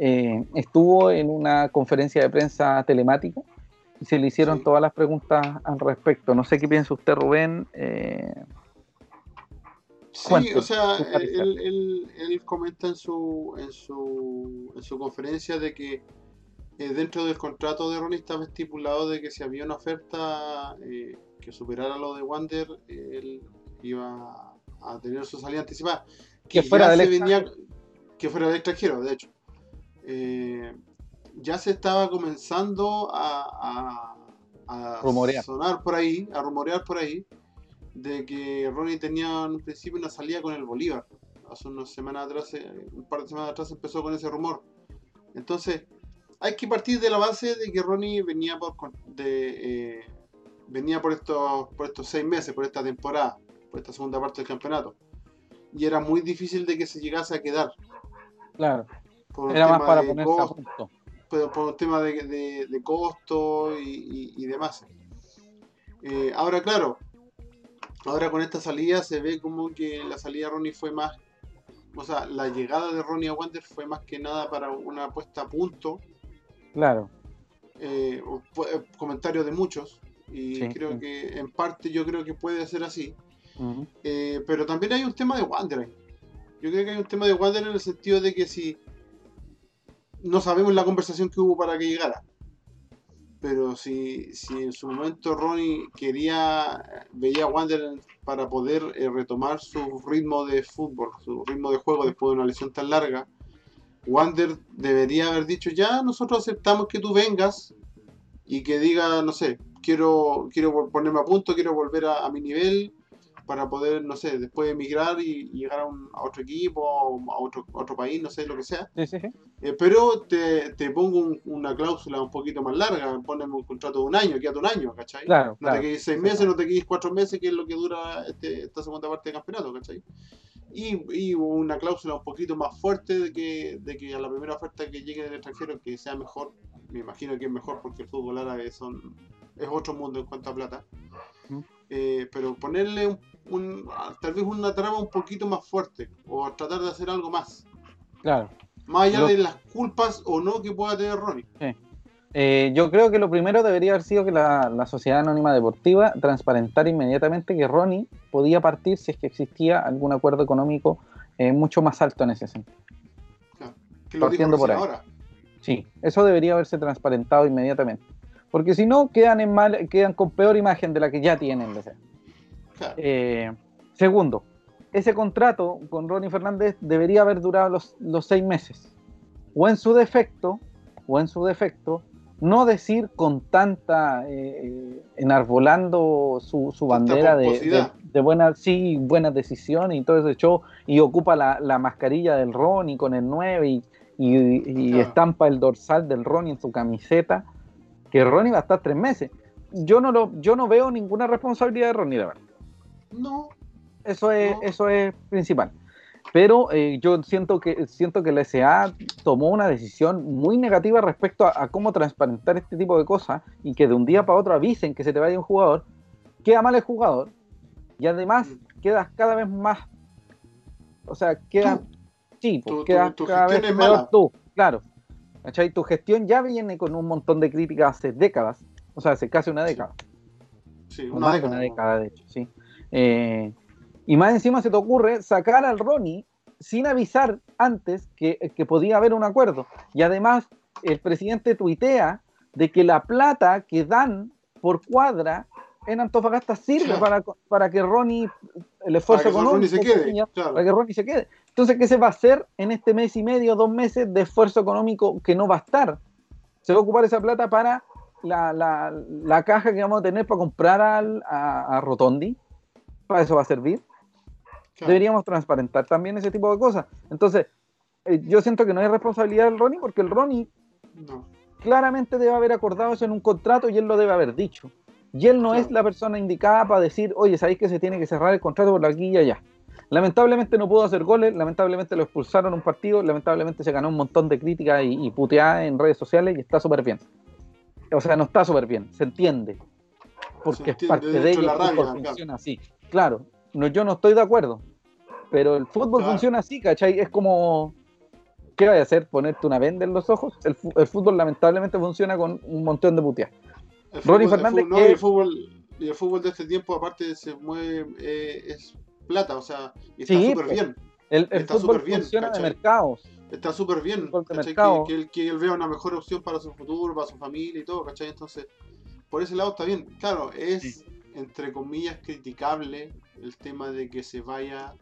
Eh, estuvo en una conferencia de prensa telemática y se le hicieron Sí. todas las preguntas al respecto. No sé qué piensa usted, Rubén. Eh, Sí, o sea, parecer. él, él- él comenta en su, en su, en su conferencia de que eh, dentro del contrato de Ronnie estaba estipulado de que si había una oferta eh, que superara lo de Wander, él iba a tener su salida anticipada. Que ya fuera del se venía- que fuera del extranjero, de hecho. Eh, ya se estaba comenzando a, a, a Rumorear. sonar por ahí, a rumorear por ahí, de que Ronnie tenía en un principio una salida con el Bolívar. Hace unas semanas atrás, eh, un par de semanas atrás empezó con ese rumor. Entonces, hay que partir de la base de que Ronnie venía por de, eh, venía por estos por estos seis meses, por esta temporada, por esta segunda parte del campeonato. Y era muy difícil de que se llegase a quedar. claro, Por era más para ponerse a costo, punto. Por, por un tema de, de- de costo y, y- y demás. Eh, ahora, claro, ahora con esta salida se ve como que la salida de Ronnie fue más, o sea, la llegada de Ronnie a Wander fue más que nada para una puesta a punto, Claro, eh, eh, comentarios de muchos, y Sí, creo sí. que en parte yo creo que puede ser así. Eh, pero también hay un tema de Wander. Yo creo que hay un tema de Wander en el sentido de que si no sabemos la conversación que hubo para que llegara. Pero si, si en su momento Ronnie quería, veía a Wander para poder eh, retomar su ritmo de fútbol, su ritmo de juego después de una lesión tan larga, Wander debería haber dicho ya nosotros aceptamos que tú vengas y que diga, no sé, quiero, quiero ponerme a punto, quiero volver a mi nivel para poder, no sé, después emigrar y, llegar a, un- a otro equipo, a otro, a otro país, no sé, lo que sea. sí, sí, sí. Eh, pero te, te pongo un- una cláusula un poquito más larga, poneme un contrato de un año, quédate un año, ¿cachai? Claro, No claro. te quedes seis meses, no te quedes cuatro meses, que es lo que dura este- esta segunda parte del campeonato, ¿cachai? Y, y una cláusula un poquito más fuerte de que, de que a la primera oferta que llegue del extranjero que sea mejor, me imagino que es mejor porque el fútbol árabe son, es otro mundo en cuanto a plata. Eh, pero ponerle un, un- tal vez una trama un poquito más fuerte o tratar de hacer algo más. Claro. Más allá Lo- de las culpas o no que pueda tener Ronnie. Eh, yo creo que lo primero debería haber sido que la, Sociedad Anónima Deportiva transparentara inmediatamente que Ronnie podía partir si es que existía algún acuerdo económico eh, mucho más alto en ese sentido. Partiendo por ahí. Ahora. Sí, eso debería haberse transparentado inmediatamente. Porque si no, quedan, en mal, quedan con peor imagen de la que ya tienen. Eh, segundo, ese contrato con Ronnie Fernández debería haber durado los, los seis meses. O en su defecto, o en su defecto, no decir con tanta eh, enarbolando su, bandera de, de, buenas sí, buenas decisiones y todo ese show y ocupa la, mascarilla del Ronnie con el 9 y, y, estampa el dorsal del Ronnie en su camiseta que Ronnie va a estar tres meses. Yo no lo yo no veo ninguna responsabilidad de Ronnie de verdad no eso es eso es principal pero eh, yo siento que, siento que la SA tomó una decisión muy negativa respecto a, cómo transparentar este tipo de cosas y que de un día para otro avisen que se te vaya un jugador, queda mal el jugador y además mm. quedas cada vez más, o sea, queda, sí, pues, quedas cada vez peor tú, claro. ¿cachai? Tu gestión ya viene con un montón de críticas hace décadas, o sea, hace casi una década. Sí, una, década. una década, de hecho, sí. Eh, y más encima se te ocurre sacar al Ronnie sin avisar antes que, podía haber un acuerdo. Y además el presidente tuitea de que la plata que dan por cuadra en Antofagasta sirve para, para que Ronnie, el esfuerzo económico, se quede, para que Ronnie se quede. Entonces, ¿qué se va a hacer en este mes y medio, dos meses de esfuerzo económico que no va a estar? Se va a ocupar esa plata para la, caja que vamos a tener para comprar al, a Rotondi. Para eso va a servir. Deberíamos transparentar también ese tipo de cosas. Entonces, eh, yo siento que no hay responsabilidad del Ronnie porque el Ronnie claramente debe haber acordado eso en un contrato y él lo debe haber dicho. Y él no es la persona indicada para decir, oye, sabéis que se tiene que cerrar el contrato por aquí y allá. Lamentablemente no pudo hacer goles, lamentablemente lo expulsaron un partido, lamentablemente se ganó un montón de críticas y, y puteadas en redes sociales y está súper bien. O sea, no está súper bien, se entiende. Porque es parte de, ello, y funciona así. Claro, no, yo no estoy de acuerdo. Pero el fútbol funciona así, ¿cachai? Es como. ¿Qué vaya a hacer? ¿Ponerte una venda en los ojos? El, fútbol lamentablemente funciona con un montón de puteas. Ronnie Fernández. El fútbol, y, el fútbol, y el fútbol de este tiempo, aparte, se mueve. Eh, es plata, o sea, está súper pues, bien. El, el fútbol bien, funciona de mercados. Está súper bien. Que, él, que él vea una mejor opción para su futuro, para su familia y todo, ¿cachai? Entonces, por ese lado está bien. Claro, es, entre comillas, criticable el tema de que se vaya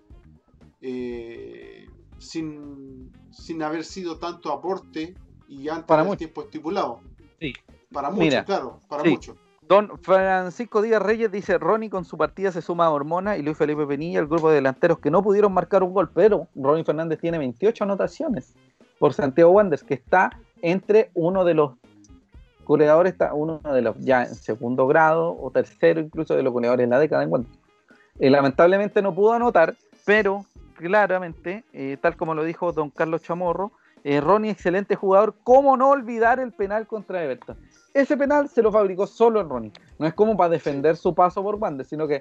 eh, sin, sin haber sido tanto aporte y antes para del tiempo estipulado. Sí. Para mucho, claro, para mucho. Don Francisco Díaz Reyes dice, Ronnie con su partida se suma a Hormona y Luis Felipe Penilla, el grupo de delanteros que no pudieron marcar un gol, pero Ronnie Fernández tiene 28 anotaciones por Santiago Wanderers, que está entre uno de los goleadores, está uno de los ya en segundo grado o tercero incluso de los goleadores en la década en Wanderers. Eh, lamentablemente no pudo anotar, pero claramente, eh, tal como lo dijo don Carlos Chamorro, eh, Ronnie, excelente jugador. ¿Cómo no olvidar el penal contra Everton? Ese penal se lo fabricó solo en Ronnie. No es como para defender su paso por banda, sino que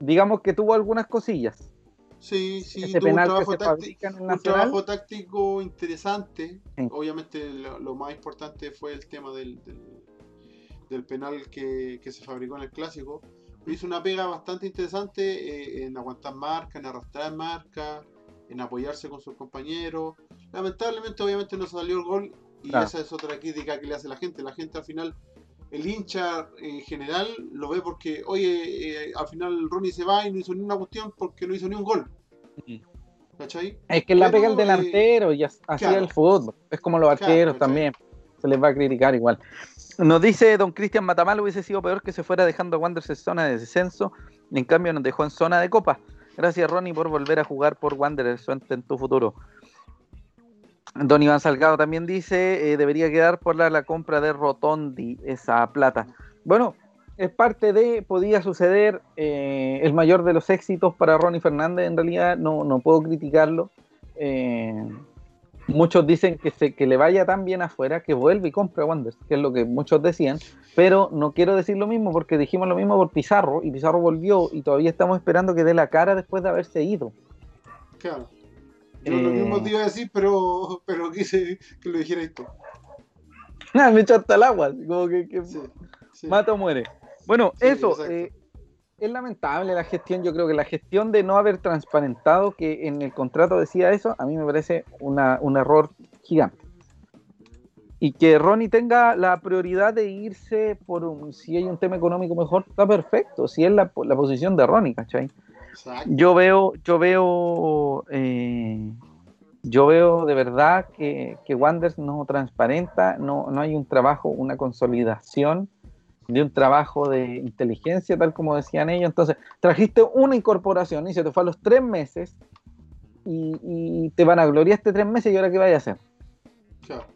digamos que tuvo algunas cosillas. Sí, sí, Ese tuvo penal un, trabajo, táctico, un trabajo táctico interesante. Obviamente lo, más importante fue el tema del, del, penal que, que, se fabricó en el clásico hizo una pega bastante interesante eh, en aguantar marca, en arrastrar marca, en apoyarse con sus compañeros. Lamentablemente, obviamente, no salió el gol y esa es otra crítica que le hace la gente. La gente al final, el hincha en general lo ve porque, oye, eh, al final Ronnie se va y no hizo ni una cuestión porque no hizo ni un gol. ¿Cachai? Es que la pega el eh, delantero y así el fútbol. Es como los arqueros también. Se les va a criticar igual. Nos dice don Cristian Matamal, hubiese sido peor que se fuera dejando a Wanderers en zona de descenso, en cambio nos dejó en zona de copa. Gracias Ronnie por volver a jugar por Wanderers, suerte en tu futuro. Don Iván Salgado también dice, eh, debería quedar por la, compra de Rotondi esa plata. Bueno, es parte de, podía suceder, eh, el mayor de los éxitos para Ronnie Fernández, en realidad no, no puedo criticarlo. Eh, muchos dicen que, se, que le vaya tan bien afuera que vuelve y compre a Wanderers, que es lo que muchos decían, pero no quiero decir lo mismo porque dijimos lo mismo por Pizarro y Pizarro volvió y todavía estamos esperando que dé la cara después de haberse ido. Claro. Yo lo mismo eh, te iba a decir, pero, pero quise que lo dijera esto. me echo hasta el agua, como que, mata o muere. Bueno, eso, eh, es lamentable la gestión, yo creo que la gestión de no haber transparentado que en el contrato decía eso, a mí me parece un error gigante. Y que Ronnie tenga la prioridad de irse por un, si hay un tema económico mejor, está perfecto, si es la, la posición de Ronnie, ¿cachai? Yo veo, yo veo, eh, yo veo de verdad que, que Wanders no transparenta, no, no hay un trabajo, una consolidación de un trabajo de inteligencia, tal como decían ellos. Entonces, trajiste una incorporación y se te fue a los tres meses y, te van a gloriar este tres meses y ahora qué vaya a hacer.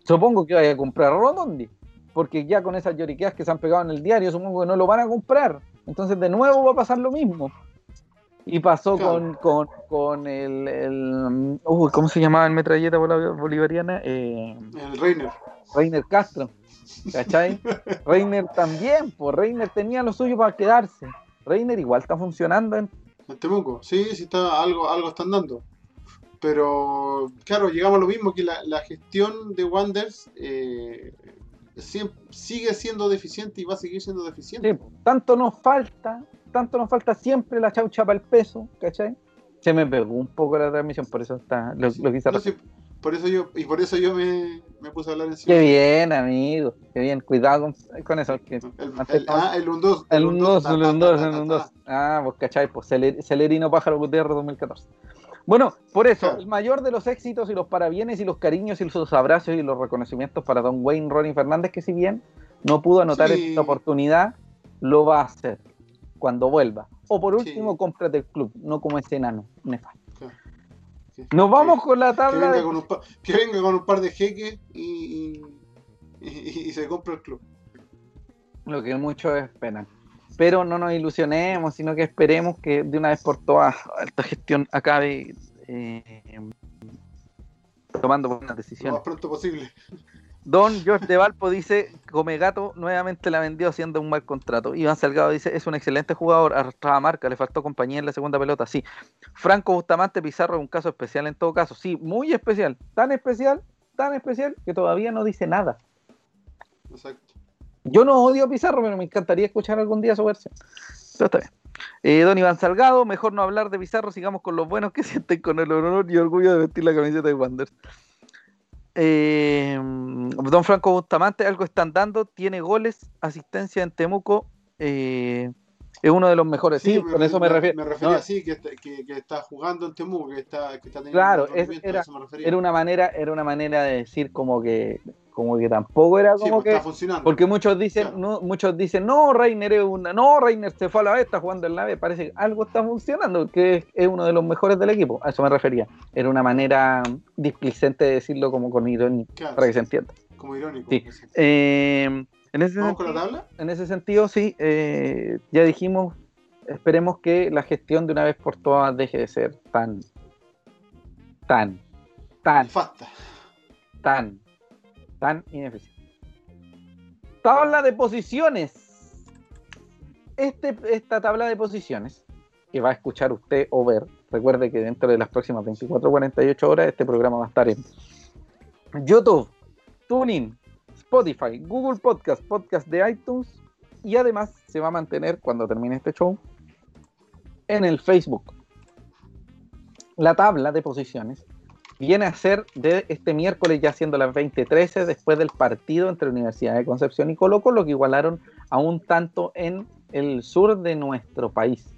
Supongo que vaya a comprar Rotondi, porque ya con esas lloriqueas que se han pegado en el diario, supongo que no lo van a comprar. Entonces, de nuevo va a pasar lo mismo. Y pasó con, con, el, el ¿Cómo se llamaba el metralleta bolivariana? Eh, el Reiner. Reiner Castro. ¿Cachai? Reiner también, pues Reiner tenía lo suyo para quedarse. Reiner igual está funcionando en. En Temuco, sí, sí está, algo, algo están dando. Pero, claro, llegamos a lo mismo que la, gestión de Wanders eh, sigue siendo deficiente y va a seguir siendo deficiente. tanto nos falta, tanto nos falta siempre la chaucha para el peso, ¿cachai? Se me pegó un poco la transmisión, por eso está, lo, quise por eso yo, y por eso yo me, puse a hablar en Qué bien, amigo. Qué bien. Cuidado con, eso. Que el, ah, el 1-2. El 1-2, el 1-2, el 1-2. Ah, pues cachai, pues Celerino Pájaro Gutiérrez 2014. Bueno, por eso, el mayor de los éxitos y los parabienes y los cariños y los abrazos y los reconocimientos para Don Wayne Ronnie Fernández, que si bien no pudo anotar esta oportunidad, lo va a hacer cuando vuelva. O por último, cómprate el club, no como ese enano nefasto. Nos vamos con la tabla. Que venga, con, un que venga con un par de jeques y, y, se compra el club. Lo que muchos esperan. Pero no nos ilusionemos, sino que esperemos que de una vez por todas esta gestión acabe eh, tomando buenas decisiones. Lo más pronto posible. Don George de Valpo dice, Come Gato nuevamente la vendió haciendo un mal contrato. Iván Salgado dice, es un excelente jugador, arrastraba marca, le faltó compañía en la segunda pelota, sí. Franco Bustamante Pizarro es un caso especial en todo caso, sí, muy especial, tan especial, tan especial que todavía no dice nada. Exacto. Yo no odio a Pizarro, pero me encantaría escuchar algún día su versión. Pero está bien. Eh, don Iván Salgado, mejor no hablar de Pizarro, sigamos con los buenos que sienten con el honor y orgullo de vestir la camiseta de Wanderers. Eh, don Franco Bustamante, algo están dando, tiene goles, asistencia en Temuco. Eh, es uno de los mejores. Sí, con eso me, refiero. Me refería así, que, que, está jugando en Temuco, que está, que está teniendo Claro, era, era, una manera, era una manera de decir como que como que tampoco era como pues, que porque muchos dicen no muchos dicen no Reiner es una no Reiner se fue a la vez está jugando en la B parece que algo está funcionando que es, uno de los mejores del equipo a eso me refería. Era una manera displicente de decirlo como con ironía para que se entienda. Como irónico sí. Eh, en ese ¿Vamos con la tabla? en ese sentido sí eh, ya dijimos esperemos que la gestión de una vez por todas deje de ser tan tan tan tan tan ineficiente. Tabla de posiciones. Este, esta tabla de posiciones que va a escuchar usted o ver, recuerde que dentro de las próximas 24 48 horas este programa va a estar en YouTube, TuneIn, Spotify, Google Podcast, Podcast de iTunes y además se va a mantener cuando termine este show en el Facebook. La tabla de posiciones viene a ser de este miércoles ya siendo las 20:13 después del partido entre Universidad de Concepción y Colo Colo que igualaron a un tanto en el sur de nuestro país.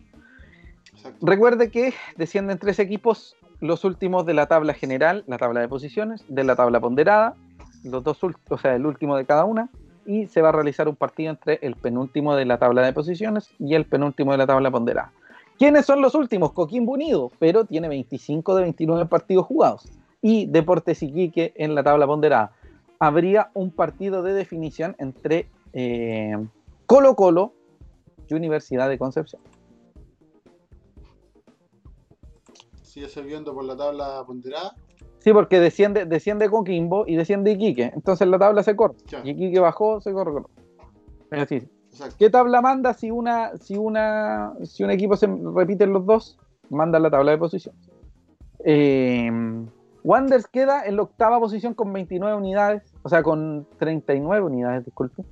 Recuerde que descienden tres equipos, los últimos de la tabla general, la tabla de posiciones, de la tabla ponderada, los dos o sea, el último de cada una, y se va a realizar un partido entre el penúltimo de la tabla de posiciones y el penúltimo de la tabla ponderada. ¿Quiénes son los últimos? Coquimbo Unido, pero tiene 25 de 29 partidos jugados. Y Deportes Iquique en la tabla ponderada. Habría un partido de definición entre eh, Colo Colo y Universidad de Concepción. ¿Sigue subiendo por la tabla ponderada? Sí, porque desciende, desciende Coquimbo y desciende Iquique. Entonces la tabla se corta. Y Iquique bajó, se corre. sí. ¿Qué tabla manda si una, si una, si un equipo se repiten los dos? Manda la tabla de posición. Eh, Wanders queda en la octava posición con 29 unidades. o sea, con 39 unidades, disculpe,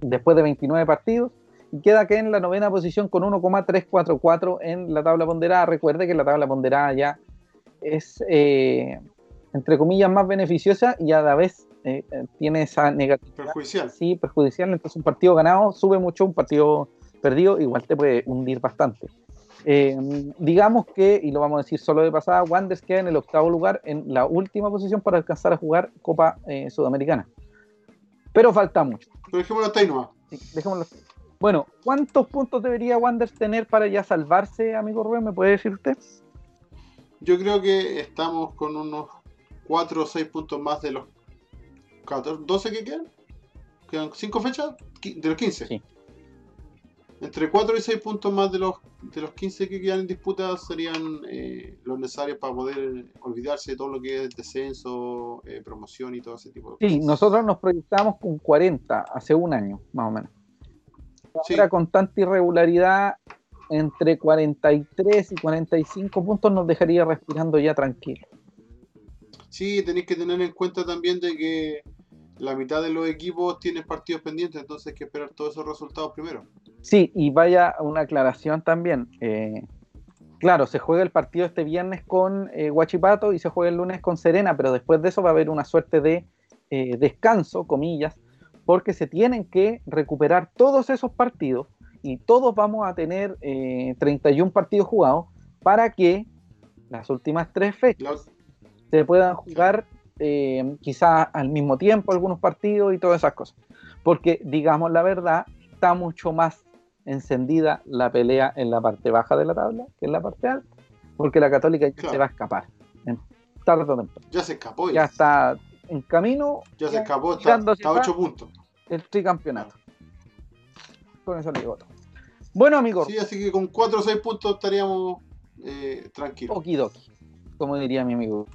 después de 29 partidos, y queda que en la novena posición con 1,344 en la tabla ponderada. Recuerde que la tabla ponderada ya es, eh, entre comillas, más beneficiosa y a la vez eh, eh, tiene esa negatividad. Perjudicial. Sí, perjudicial. Entonces un partido ganado sube mucho, un partido perdido igual te puede hundir bastante. digamos que, y lo vamos a decir solo de pasada, Wanders queda en el octavo lugar, en la última posición para alcanzar a jugar Copa Sudamericana. Pero falta mucho. Pero dejémoslo hasta ahí nomás. Sí, dejémoslo bueno, ¿cuántos puntos debería Wanderers tener para ya salvarse, amigo Rubén? ¿Me puede decir usted? Yo creo que estamos con unos 4 o 6 puntos más de los 14, 12 que quedan. ¿Quedan 5 fechas? De los 15. Sí. Entre 4 y 6 puntos más de los, de los 15 que quedan en disputa serían eh, los necesarios para poder olvidarse de todo lo que es descenso, eh, promoción y todo ese tipo de cosas. Sí, nosotros nos proyectamos con 40 hace un año, más o menos ahora con tanta irregularidad, entre 43 y 45 puntos nos dejaría respirando ya tranquilo. Sí, tenéis que tener en cuenta también de que la mitad de los equipos tienen partidos pendientes, entonces hay que esperar todos esos resultados primero. Sí, y vaya una aclaración también. Eh, claro, se juega el partido este viernes con eh, Huachipato y se juega el lunes con Serena, pero después de eso va a haber una suerte de eh, descanso, comillas, porque se tienen que recuperar todos esos partidos y todos vamos a tener 31 eh, partidos jugados para que las últimas tres fechas se puedan jugar eh, quizás al mismo tiempo algunos partidos y todas esas cosas. Porque, digamos la verdad, está mucho más encendida la pelea en la parte baja de la tabla que en la parte alta, porque la Católica ya se va a escapar. En tarde o temprano. Ya se escapó. Ya, está en camino. Ya, se escapó, está, a 8 puntos el tricampeonato. Con eso le digo todo. Bueno, amigos. Sí, así que con 4 o 6 puntos estaríamos eh, tranquilos. Okidoki, como diría mi amigo.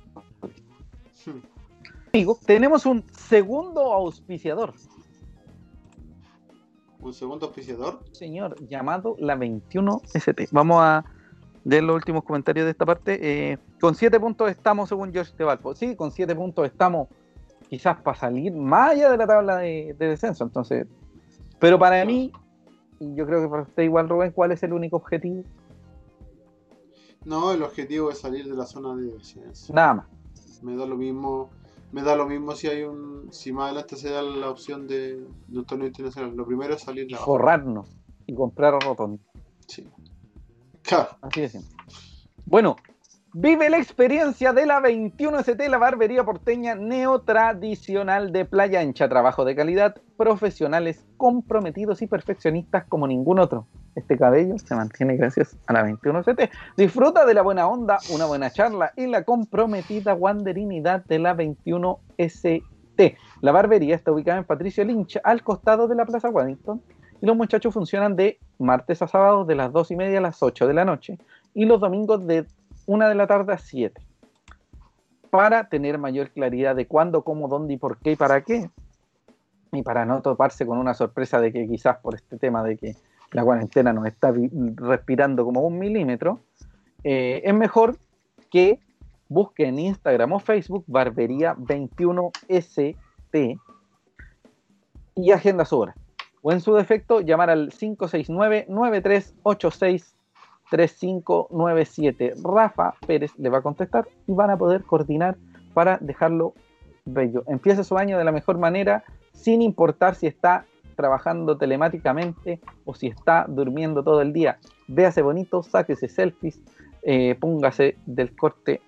Hmm. Amigo, tenemos un segundo auspiciador. ¿Un segundo auspiciador? Señor, llamado la 21ST. Vamos a leer los últimos comentarios de esta parte. Eh, con 7 puntos estamos, según George Tevalpo. Sí, con 7 puntos estamos quizás para salir más allá de la tabla de, descenso. Entonces, pero para mí, y yo creo que para usted igual, Rubén, ¿cuál es el único objetivo? No, el objetivo es salir de la zona de descenso. Nada más. Me da lo mismo, me da lo mismo si hay un, si más adelante se da la opción de, un torneo internacional. Lo primero es salir de la Forrarnos y comprar a Rotondi. Sí. Claro. Así de simple. Bueno, Vive la experiencia de la 21ST, la barbería porteña neotradicional de playa ancha. Trabajo de calidad, profesionales comprometidos y perfeccionistas como ningún otro. Este cabello se mantiene gracias a la 21ST. Disfruta de la buena onda, una buena charla y la comprometida wanderinidad de la 21ST. La barbería está ubicada en Patricio Lynch, al costado de la Plaza Waddington. Y los muchachos funcionan de martes a sábado de las 2 y media a las 8 de la noche y los domingos de una de la tarde a 7 para tener mayor claridad de cuándo, cómo, dónde y por qué y para qué. Y para no toparse con una sorpresa de que quizás por este tema de que la cuarentena nos está respirando como un milímetro, eh, es mejor que busque en Instagram o Facebook Barbería 21ST y agenda su hora. O en su defecto, llamar al 569 9386 3597. Rafa Pérez le va a contestar y van a poder coordinar para dejarlo bello. Empieza su año de la mejor manera, sin importar si está trabajando telemáticamente o si está durmiendo todo el día. Véase bonito, sáquese selfies, eh, póngase del corte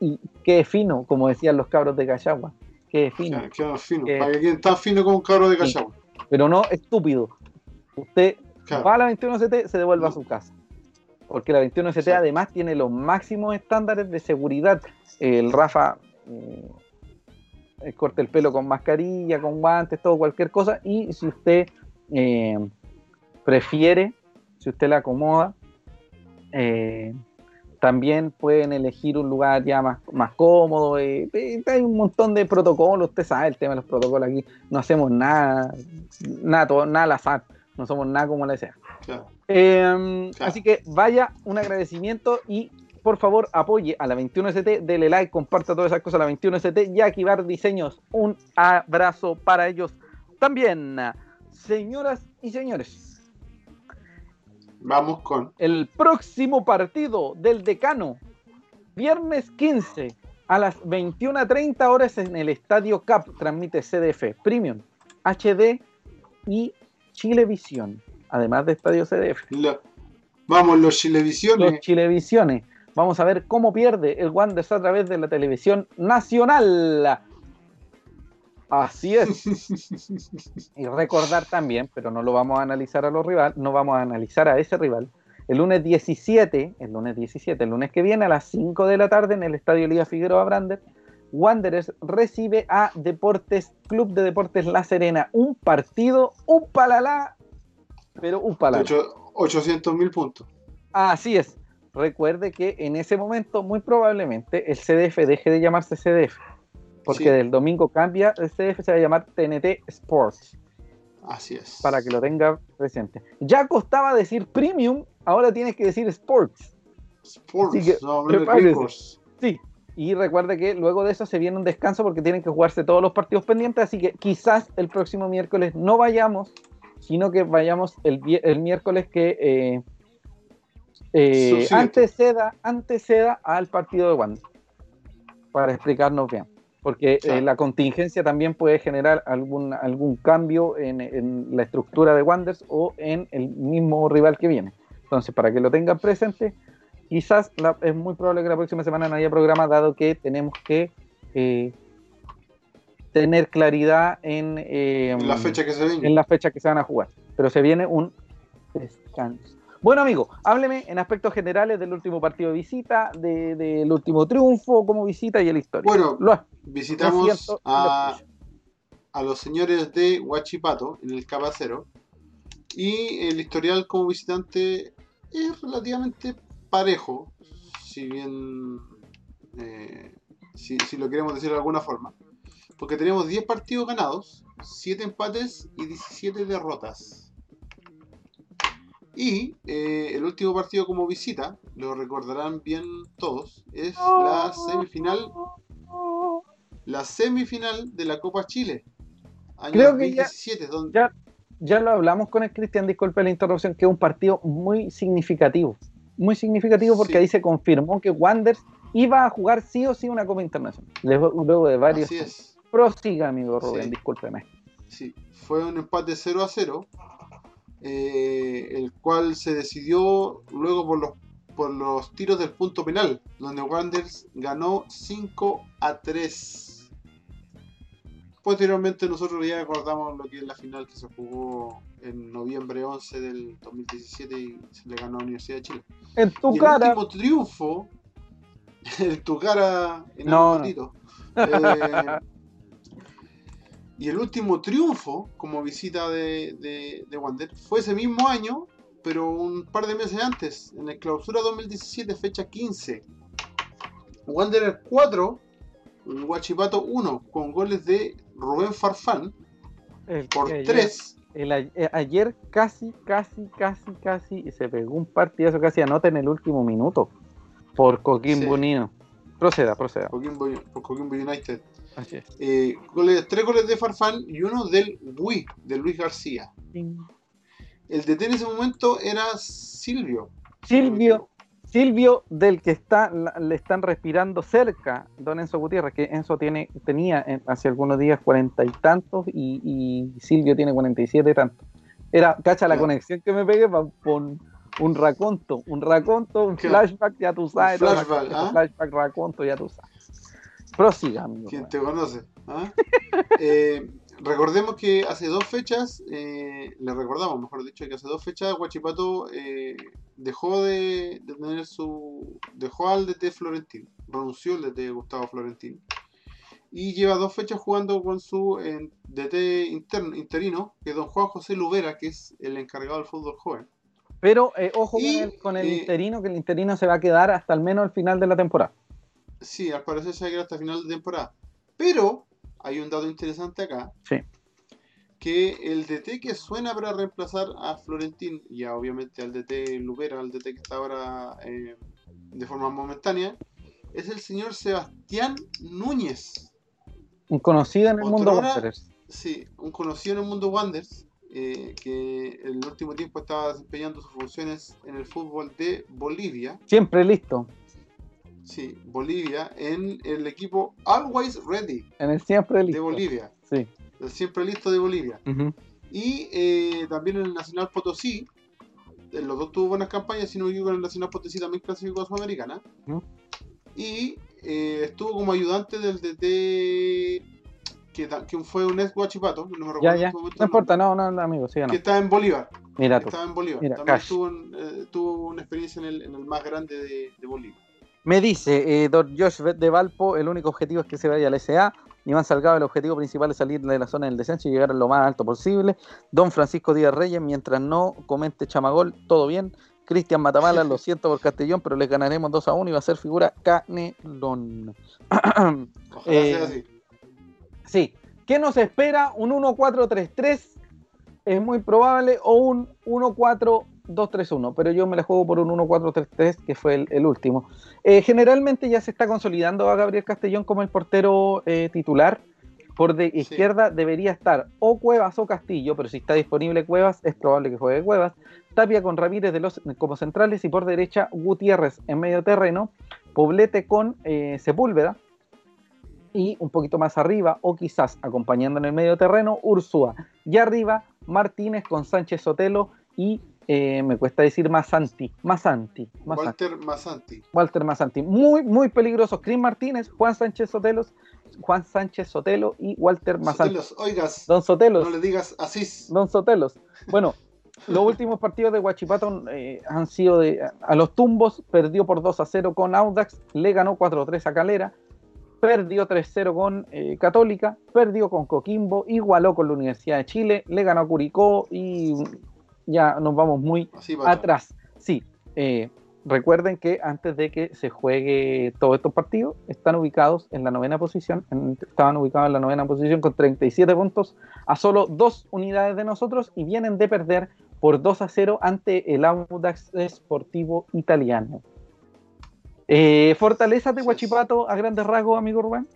y qué fino, como decían los cabros de Cachagua. Qué fino. Qué fino. Para que tan fino como un cabro de Cachagua. Pero no estúpido. Usted va a la 21CT, se devuelve a su casa porque la 21 ST además tiene los máximos estándares de seguridad. El Rafa eh, corta el pelo con mascarilla, con guantes, todo, cualquier cosa. Y si usted eh, prefiere, si usted la acomoda, eh, también pueden elegir un lugar ya más, más cómodo. hay un montón de protocolos, usted sabe el tema de los protocolos aquí. No hacemos nada, nada, nada al azar, no somos nada como le sea. Em, así que vaya un agradecimiento y por favor apoye a la 21ST, dele like, comparta todas esas cosas a la 21ST y a Kibar Diseños. Un abrazo para ellos también. Señoras y señores, Vamos con. el próximo partido del decano, viernes 15 a las 21.30 horas en el Estadio CAP, transmite CDF Premium, HD y Chilevisión, además de Estadio CDF. la- Vamos, los Chilevisiones. Los Chilevisiones. Vamos a ver cómo pierde el Wanderers a través de la televisión nacional. Así es. Y recordar también, pero no lo vamos a analizar a los rivales, no vamos a analizar a ese rival. El lunes 17, el lunes 17, el lunes que viene a las 5 de la tarde en el Estadio Liga Figueroa Brander, Wanderers recibe a Deportes, Club de Deportes La Serena. Un partido, un palalá, pero un palalá. 800 mil puntos. Así es. Recuerde que en ese momento, muy probablemente, el CDF deje de llamarse CDF. Porque Sí. del domingo cambia, el CDF se va a llamar TNT Sports. Así es. Para que lo tenga presente. Ya costaba decir Premium, ahora tienes que decir Sports. Sports, Así que, no. Sí. Y recuerde que luego de eso se viene un descanso porque tienen que jugarse todos los partidos pendientes. Así que quizás el próximo miércoles no vayamos, sino que vayamos el, el miércoles que eh, eh, anteceda, anteceda al partido de Wander. Para explicarnos bien. Porque Claro. eh, la contingencia también puede generar algún, algún cambio en, en la estructura de Wanders o en el mismo rival que viene. Entonces, para que lo tengan presente, quizás la- es muy probable que la próxima semana no haya programa, dado que tenemos que eh, tener claridad en, eh, la fecha que se viene. en la fecha que se van a jugar. Pero se viene un descanso. Bueno, amigo, hábleme en aspectos generales del último partido de visita, de- del último triunfo como visita y el historia. Bueno, Lo- lo Visitamos siento, a, lo escucho. a los señores de Huachipato en el Capacero. Y el historial como visitante es relativamente parejo, si bien eh, si, si lo queremos decir de alguna forma. Porque tenemos 10 partidos ganados, 7 empates y 17 derrotas. Y eh, el último partido como visita, lo recordarán bien todos, es la semifinal la semifinal de la Copa Chile. Año Creo que ya- 2017, donde ya- Ya lo hablamos con el Cristian, disculpe la interrupción, que es un partido muy significativo. Muy significativo porque Sí. ahí se confirmó que Wanders iba a jugar sí o sí una Copa Internacional. Luego de varios. así es. Prosiga, amigo Rubén, Sí. discúlpeme. Sí, fue un empate 0 a 0, eh, el cual se decidió luego por los, por los tiros del punto penal, donde Wanderers ganó 5 a 3. Posteriormente nosotros ya acordamos lo que es la final que se jugó en noviembre 11 del 2017 y se le ganó a la Universidad de Chile. En tu y cara. el último triunfo, en tu cara, en No, no. ratito. Eh, y el último triunfo como visita de, de, de Wander fue ese mismo año, pero un par de meses antes, en la clausura 2017, fecha 15. Wanderer 4, Huachipato 1, con goles de Rubén Farfán el por que ayer- 3. el a- eh, ayer casi, casi, casi, casi y se pegó un partidazo casi anota en el último minuto por Coquimbo Sí. Proceda, proceda. Coquimbo, por Coquimbo United. Así es. Eh, goles, tres goles de Farfán y uno del Wii, de Luis García. El DT en ese momento era Silvio. Silvio, Silvio del que está, le están respirando cerca, don Enzo Gutiérrez, que Enzo tiene, tenía eh, hace algunos días cuarenta y tantos y, y Silvio tiene cuarenta y siete y tantos. Era, cacha la Ya. conexión que me pegué pa- con un raconto, un raconto, un Claro. flashback, ya tú sabes, flashback, cosa, ¿ah? flashback, raconto, ya tú sabes. Prosiga, amigo. ¿Quién te conoce? ¿Ah? Eh, recordemos que hace dos fechas, eh, le recordamos, mejor dicho, que hace dos fechas Guachipato eh, dejó de, de tener su. dejó al DT Florentín, renunció al DT Gustavo Florentín. Y lleva dos fechas jugando con su DT interno, interino, que es don Juan José Lubera, que es el encargado del fútbol joven. Pero ojo Y, con el, con el interino, que el interino se va a quedar hasta al menos el final de la temporada. Sí, al parecer se va a quedar hasta final de temporada. Pero hay un dato interesante acá. Sí. Que el DT que suena para reemplazar a Florentín y a, obviamente al DT Lubera, al DT que está ahora eh, de forma momentánea, es el señor Sebastián Núñez. Un conocido en el mundo Otrora- Wanderers. Sí, un conocido en el mundo Wanderers, eh, que en el último tiempo estaba desempeñando sus funciones en el fútbol de Bolivia. Siempre listo. Sí, Bolivia, en el equipo Always Ready En el siempre listo. de Bolivia. Sí. El siempre listo de Bolivia. Y eh, también en el Nacional Potosí. En los dos tuvo buenas campañas, si no me equivoco, en el Nacional Potosí también clasificó a Sudamericana. Y eh, estuvo como ayudante del DT que, que fue un ex Guachipato, no me recuerdo Ya, ya. este momento No importa, no, no, no, amigo, nombre, síganos. que está en Bolívar. Mira que tú. estaba en Bolívar. Mira, también tuvo, un- eh, tuvo una experiencia en el, en el más grande de, de Bolívar. Me dice, eh, Don Josh de Valpo, el único objetivo es que se vaya al SA. Iván Salgado, el objetivo principal es salir de la zona del descenso y llegar a lo más alto posible. Don Francisco Díaz Reyes, mientras no comente Chamagol, todo bien. Cristian Matamala, lo siento por Castellón, pero les ganaremos 2 a 1 y va a ser figura Canelón. Ojalá Eh, sea así. sí. ¿Qué nos espera? ¿Un 1-4-3-3? Es muy probable. O un 1-4-2-3-1. Pero yo me la juego por un 1-4-3-3, que fue el, el último. Eh, generalmente ya se está consolidando a Gabriel Castellón como el portero eh, titular. Por de izquierda debería estar o Cuevas o Castillo, pero si está disponible Cuevas, es probable que juegue Cuevas. Tapia con Ramírez de los, como centrales y por derecha Gutiérrez en medio terreno. Poblete con eh, Sepúlveda y un poquito más arriba, o quizás acompañando en el medio terreno, Ursúa. Y arriba, Martínez con Sánchez Sotelo y eh, me cuesta decir Masanti. Masanti. Masanti. Walter Masanti. Walter Masanti. Muy, muy peligrosos. Cris Martínez, Juan Sánchez Sotelo, Juan Sánchez Sotelo y Walter Masanti. Sotelos, oigas, Don Sotelos. no le digas así. Don Sotelos. Bueno, los últimos partidos de Huachipato eh, han sido de, a los tumbos, perdió por 2 a 0 con Audax, le ganó 4 a 3 a Calera, perdió 3 a 0 con eh, Católica, perdió con Coquimbo, igualó con la Universidad de Chile, le ganó a Curicó y ya nos vamos muy atrás. Sí, eh, recuerden que antes de que se juegue todos estos partidos, están ubicados en la novena posición, en- estaban ubicados en la novena posición con 37 puntos, a solo dos unidades de nosotros y vienen de perder por 2 a 0 ante el Audax Sportivo Italiano. Eh, fortalezas de. Huachipato a grandes rasgos, amigo Rubén.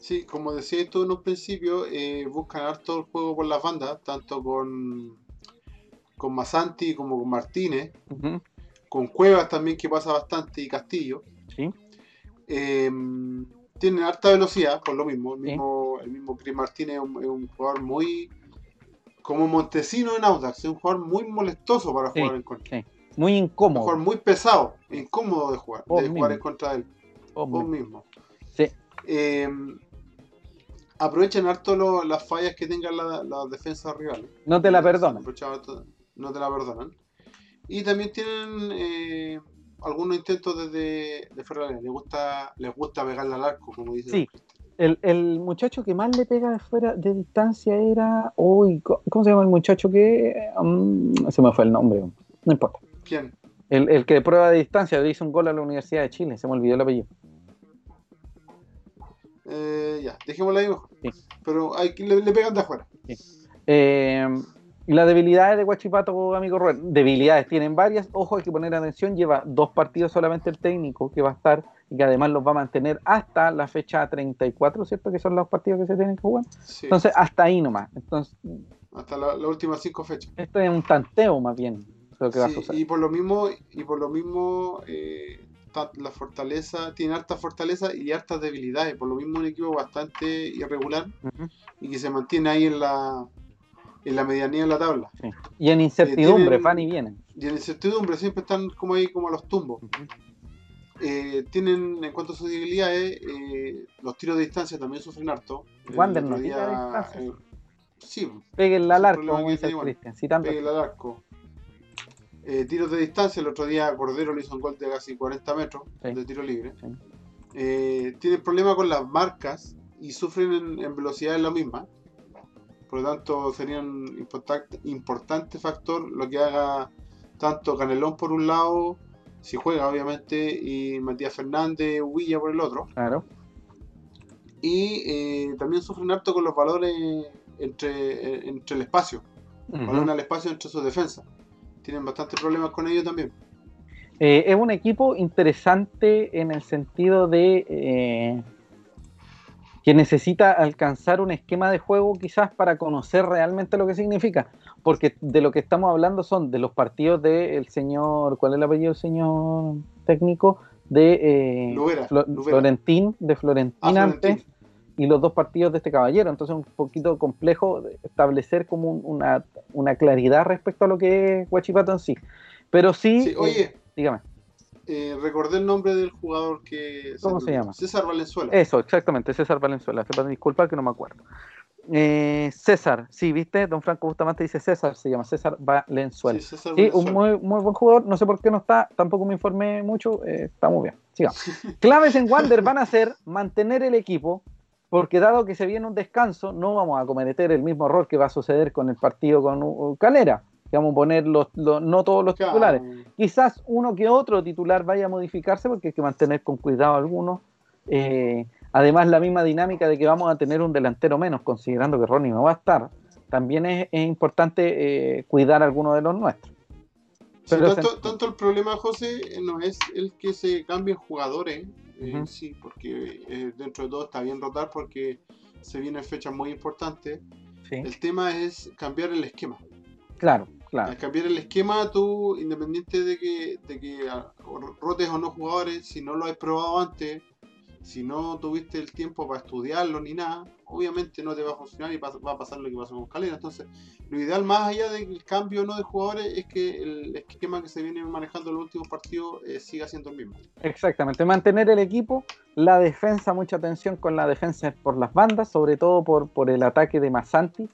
Sí, como decía tú en un principio, eh, buscan harto el juego por las bandas, tanto con, con Masanti como con Martínez, con Cuevas también que pasa bastante y Castillo. Sí, Eh, tienen harta velocidad, por lo mismo. El Sí. mismo, el mismo Chris Martínez es un, es un jugador muy. como Montesino en Audax, es un jugador muy molestoso para Sí, jugar en contra. sí. muy Un incómodo. jugador muy pesado, incómodo de jugar, Vos de jugar en contra de él. Vos Vos mismo. mismo. Sí. Eh, aprovechan harto lo- las fallas que tengan la- las defensas rivales. No te la perdonan. No te la perdonan. Y también tienen eh, algunos intentos desde de área. Les gusta, les gusta pegarle al arco, como dice. Sí. El, el muchacho que más le pega de fuera de distancia era. Uy, co- ¿cómo se llama el muchacho que.? mm, se me fue el nombre. No importa. ¿Quién? El, el que de prueba de distancia le hizo un gol a la Universidad de Chile. Se me olvidó el apellido. Eh, ya, dejémosla ahí mejor. Sí. Pero hay le, le pegan de afuera. Eh, las debilidades de Guachipato, amigo Rubén. Debilidades tienen varias. Ojo, hay que poner atención. Lleva dos partidos solamente el técnico que va a estar y que además los va a mantener hasta la fecha 34, ¿cierto? Que son los partidos que se tienen que jugar. Sí, Entonces, hasta ahí nomás. Entonces, hasta la- las últimas cinco fechas. esto es un tanteo más bien. Lo que va a suceder. y por lo mismo, y por lo mismo eh, la fortaleza, tiene harta fortaleza y hartas debilidades. Por lo mismo un equipo bastante irregular y que se mantiene ahí en la en la medianía de la tabla. Y en incertidumbre, tienen- van y vienen. Y en incertidumbre siempre están como ahí como a los tumbos. Eh, tienen en cuanto a sus debilidades, eh, los tiros de distancia también sufren harto. Wander no de distancia. eh, sí, Péguenle al arco, como dice Cristian. Sí, tanto. pégale al arco. Eh, tiros de distancia, el otro día Cordero le hizo un gol de casi 40 metros Sí. de tiro libre. Sí. Eh, tienen problemas con las marcas y sufren en, en velocidad en la misma. Por lo tanto, sería un importante, importante factor lo que haga tanto Canelón por un lado, si juega obviamente, y Matías Fernández, Huilla por el otro. Claro. Y eh, también sufren harto con los valores entre, eh, entre el espacio. Balón al espacio entre sus defensas. Tienen bastantes problemas con ello también. Eh, es un equipo interesante en el sentido de eh, que necesita alcanzar un esquema de juego quizás para conocer realmente lo que significa, porque de lo que estamos hablando son de los partidos del señor, ¿cuál es el apellido del señor técnico? De Lubera, Flo- Lubera. Florentín, de Florentín Ah, antes, Florentín. y los dos partidos de este caballero, entonces es un poquito complejo de establecer como un- una, una claridad respecto a lo que es Huachipato en sí, pero sí, Sí, eh, oye, dígame. Eh, recordé el nombre del jugador que... ¿Cómo se llama? César Valenzuela. Eso, exactamente, César Valenzuela. Disculpar que no me acuerdo. Eh, César, sí, viste, don Franco Bustamante dice César, se llama César Valenzuela. Sí, César Sí, un muy, muy buen jugador, no sé por qué no está, tampoco me informé mucho, eh, está muy bien. Sigamos. Claves en Wander van a ser mantener el equipo, porque dado que se viene un descanso, no vamos a cometer el mismo error que va a suceder con el partido con Calera, a poner los, los- no todos los Claro. titulares quizás uno que otro titular vaya a modificarse porque hay que mantener con cuidado algunos. Eh, además, la misma dinámica de que vamos a tener un delantero menos, considerando que Ronnie no va a estar, también es, es importante eh, cuidar a alguno de los nuestros. Sí, Pero tanto, se- tanto el problema, José, eh, no es el que se cambien jugadores, eh, Ujú. sí, porque dentro de todo está bien rotar porque se vienen fechas muy importantes. Sí, El tema es cambiar el esquema. claro, claro. Al cambiar el esquema, tú, independiente de que, de que ah, rotes o no jugadores, si no lo has probado antes, si no tuviste el tiempo para estudiarlo ni nada, obviamente no te va a funcionar y va a pasar lo que pasó con Calera. Entonces, lo ideal más allá del cambio o no de jugadores es que el esquema que se viene manejando en los últimos partidos eh, siga siendo el mismo. Exactamente, mantener el equipo, la defensa, mucha atención con la defensa por las bandas, sobre todo por, por el ataque de Massanti,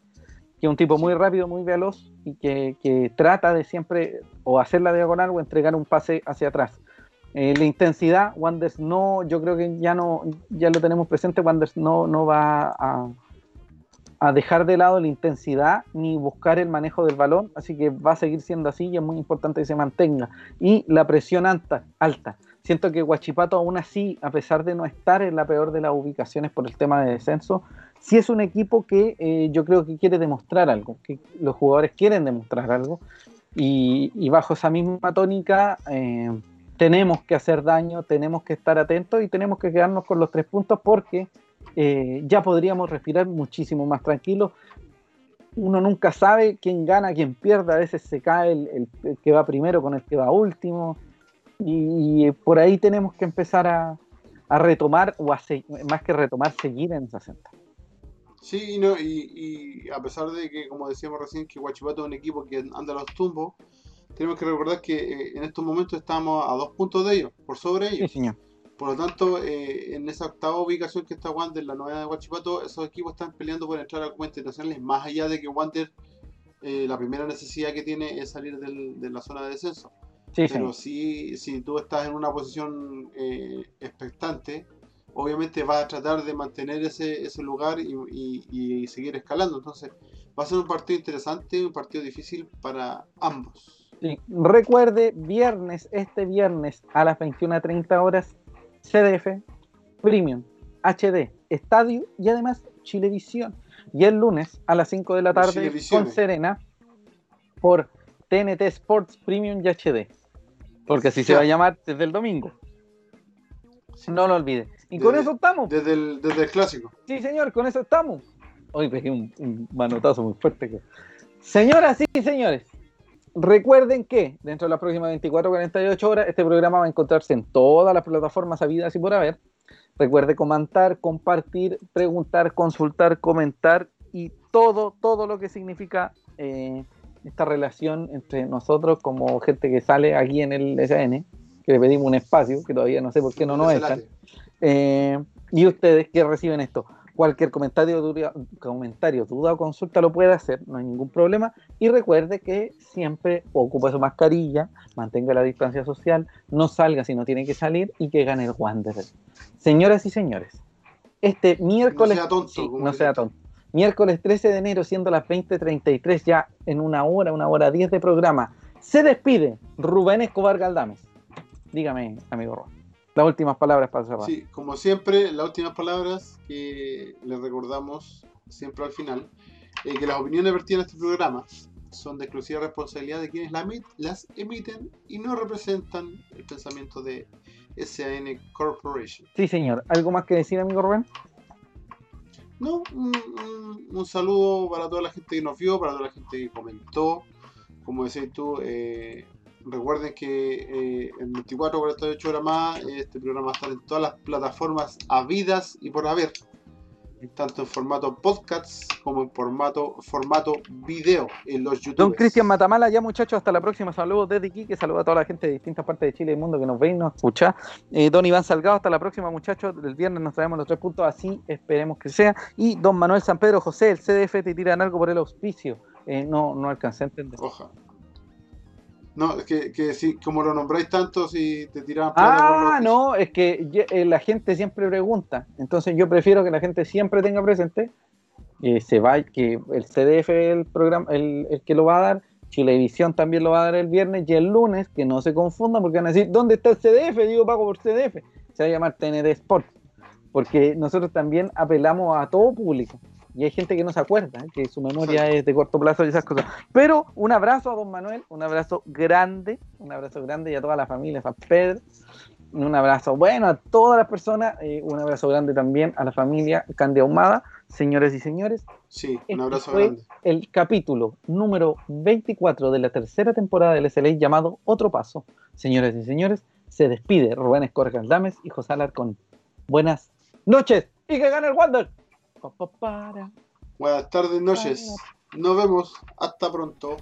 que es un tipo muy rápido, muy veloz y que, que trata de siempre o hacer la diagonal o entregar un pase hacia atrás. Eh, la intensidad, Wanders no, yo creo que ya no, ya lo tenemos presente, Wanders no, no va a, a dejar de lado la intensidad ni buscar el manejo del balón, así que va a seguir siendo así y es muy importante que se mantenga. Y la presión alta, alta. Siento que Huachipato aún así, a pesar de no estar en la peor de las ubicaciones por el tema de descenso, sí es un equipo que eh, yo creo que quiere demostrar algo, que los jugadores quieren demostrar algo y, bajo esa misma tónica eh, tenemos que hacer daño, tenemos que estar atentos y tenemos que quedarnos con los tres puntos porque eh, ya podríamos respirar muchísimo más tranquilos. Uno nunca sabe quién gana, quién pierde, a veces se cae el, que va primero con el que va último y, por ahí tenemos que empezar a, a retomar, o a más que retomar, seguir en esa senda. Sí, y, no, y, y a pesar de que, como decíamos recién, que Huachipato es un equipo que anda a los tumbos, tenemos que recordar que eh, en estos momentos estamos a dos puntos de ellos, por sobre Sí, ellos. señor. Por lo tanto, eh, en esa octava ubicación que está Wander, la novena de Huachipato, esos equipos están peleando por entrar a Copa Internacionales, más allá de que Wander, eh, la primera necesidad que tiene es salir del- de la zona de descenso. Sí, Pero señor. si, si tú estás en una posición eh, expectante, obviamente vas a tratar de mantener ese, ese lugar y, y- y seguir escalando. Entonces, va a ser un partido interesante, un partido difícil para ambos. Sí. Recuerde, viernes, este viernes a las 21.30 horas, CDF, Premium, HD, Estadio y además Chilevisión. Y el lunes a las 5 de la tarde con Serena por TNT Sports Premium y HD. Porque así se va a llamar desde el domingo. No lo olvide. Y con Desde- eso estamos. Desde el, desde el clásico. Sí, señor, con eso estamos. Hoy pegué un, un manotazo muy fuerte. que- Señoras y señores, recuerden que dentro de las próximas 24 48 horas este programa va a encontrarse en todas las plataformas habidas y por haber. Recuerde comentar, compartir, preguntar, consultar, comentar y todo, todo lo que significa eh, esta relación entre nosotros como gente que sale aquí en el SN, que le pedimos un espacio, que todavía no sé por qué no nos echan. Eh, y ustedes que reciben esto, cualquier comentario, duda, comentario, duda o consulta lo puede hacer, no hay ningún problema. Y recuerde que siempre ocupe su mascarilla, mantenga la distancia social, no salga si no tiene que salir y que gane el Wanderer. Señoras y señores, este miércoles. No sea tonto, sí, como no dice sea usted. tonto. Miércoles 13 de enero, siendo las 20:33, ya en una hora, una hora 10 de programa, se despide Rubén Escobar Galdames. Dígame, amigo Rubén. Las últimas palabras para cerrar. Sí, como siempre, las últimas palabras que les recordamos siempre al final, eh, que las opiniones vertidas en este programa son de exclusiva responsabilidad de quienes las emiten y no representan el pensamiento de SAN Corporation. Sí, señor. ¿Algo más que decir, amigo Rubén? No, un, saludo para toda la gente que nos vio, para toda la gente que comentó. Como decías tú, eh, recuerden que eh, en 24 48 horas más este programa va a estar en todas las plataformas habidas y por haber tanto en formato podcast como en formato, formato video en los YouTube. Don Cristian Matamala, ya muchachos, hasta la próxima. Saludos desde aquí, que saluda a toda la gente de distintas partes de Chile y del mundo que nos ve y nos escucha. Eh, don Iván Salgado, hasta la próxima, muchachos. El viernes nos traemos los tres puntos, así esperemos que sea. Y don Manuel San Pedro José, el CDF te tiran algo por el auspicio. Eh, no, no alcancé a entender. Oja. No, es que, que si, como lo nombráis tanto, si te tiran Ah, no, es que eh, la gente siempre pregunta. Entonces yo prefiero que la gente siempre tenga presente que se va, que el CDF el programa, el, el, que lo va a dar, Chilevisión también lo va a dar el viernes y el lunes, que no se confundan porque van a decir, ¿dónde está el CDF? Digo, pago por CDF. Se va a llamar Sport. Porque nosotros también apelamos a todo público. Y hay gente que no se acuerda, ¿eh? que su memoria es de corto plazo y esas cosas. Pero un abrazo a don Manuel, un abrazo grande, un abrazo grande y a toda la familia, a Pedro. Un abrazo bueno a todas las personas, eh, un abrazo grande también a la familia Candia Ahumada, señores y señores. Sí, un este abrazo fue grande. El capítulo número 24 de la tercera temporada del SLA llamado Otro Paso. Señores y señores, se despide Rubén Escorjas Dames y José Alarcón. Buenas noches y que gane el Wander. Buenas tardes, noches. Nos vemos. Hasta pronto.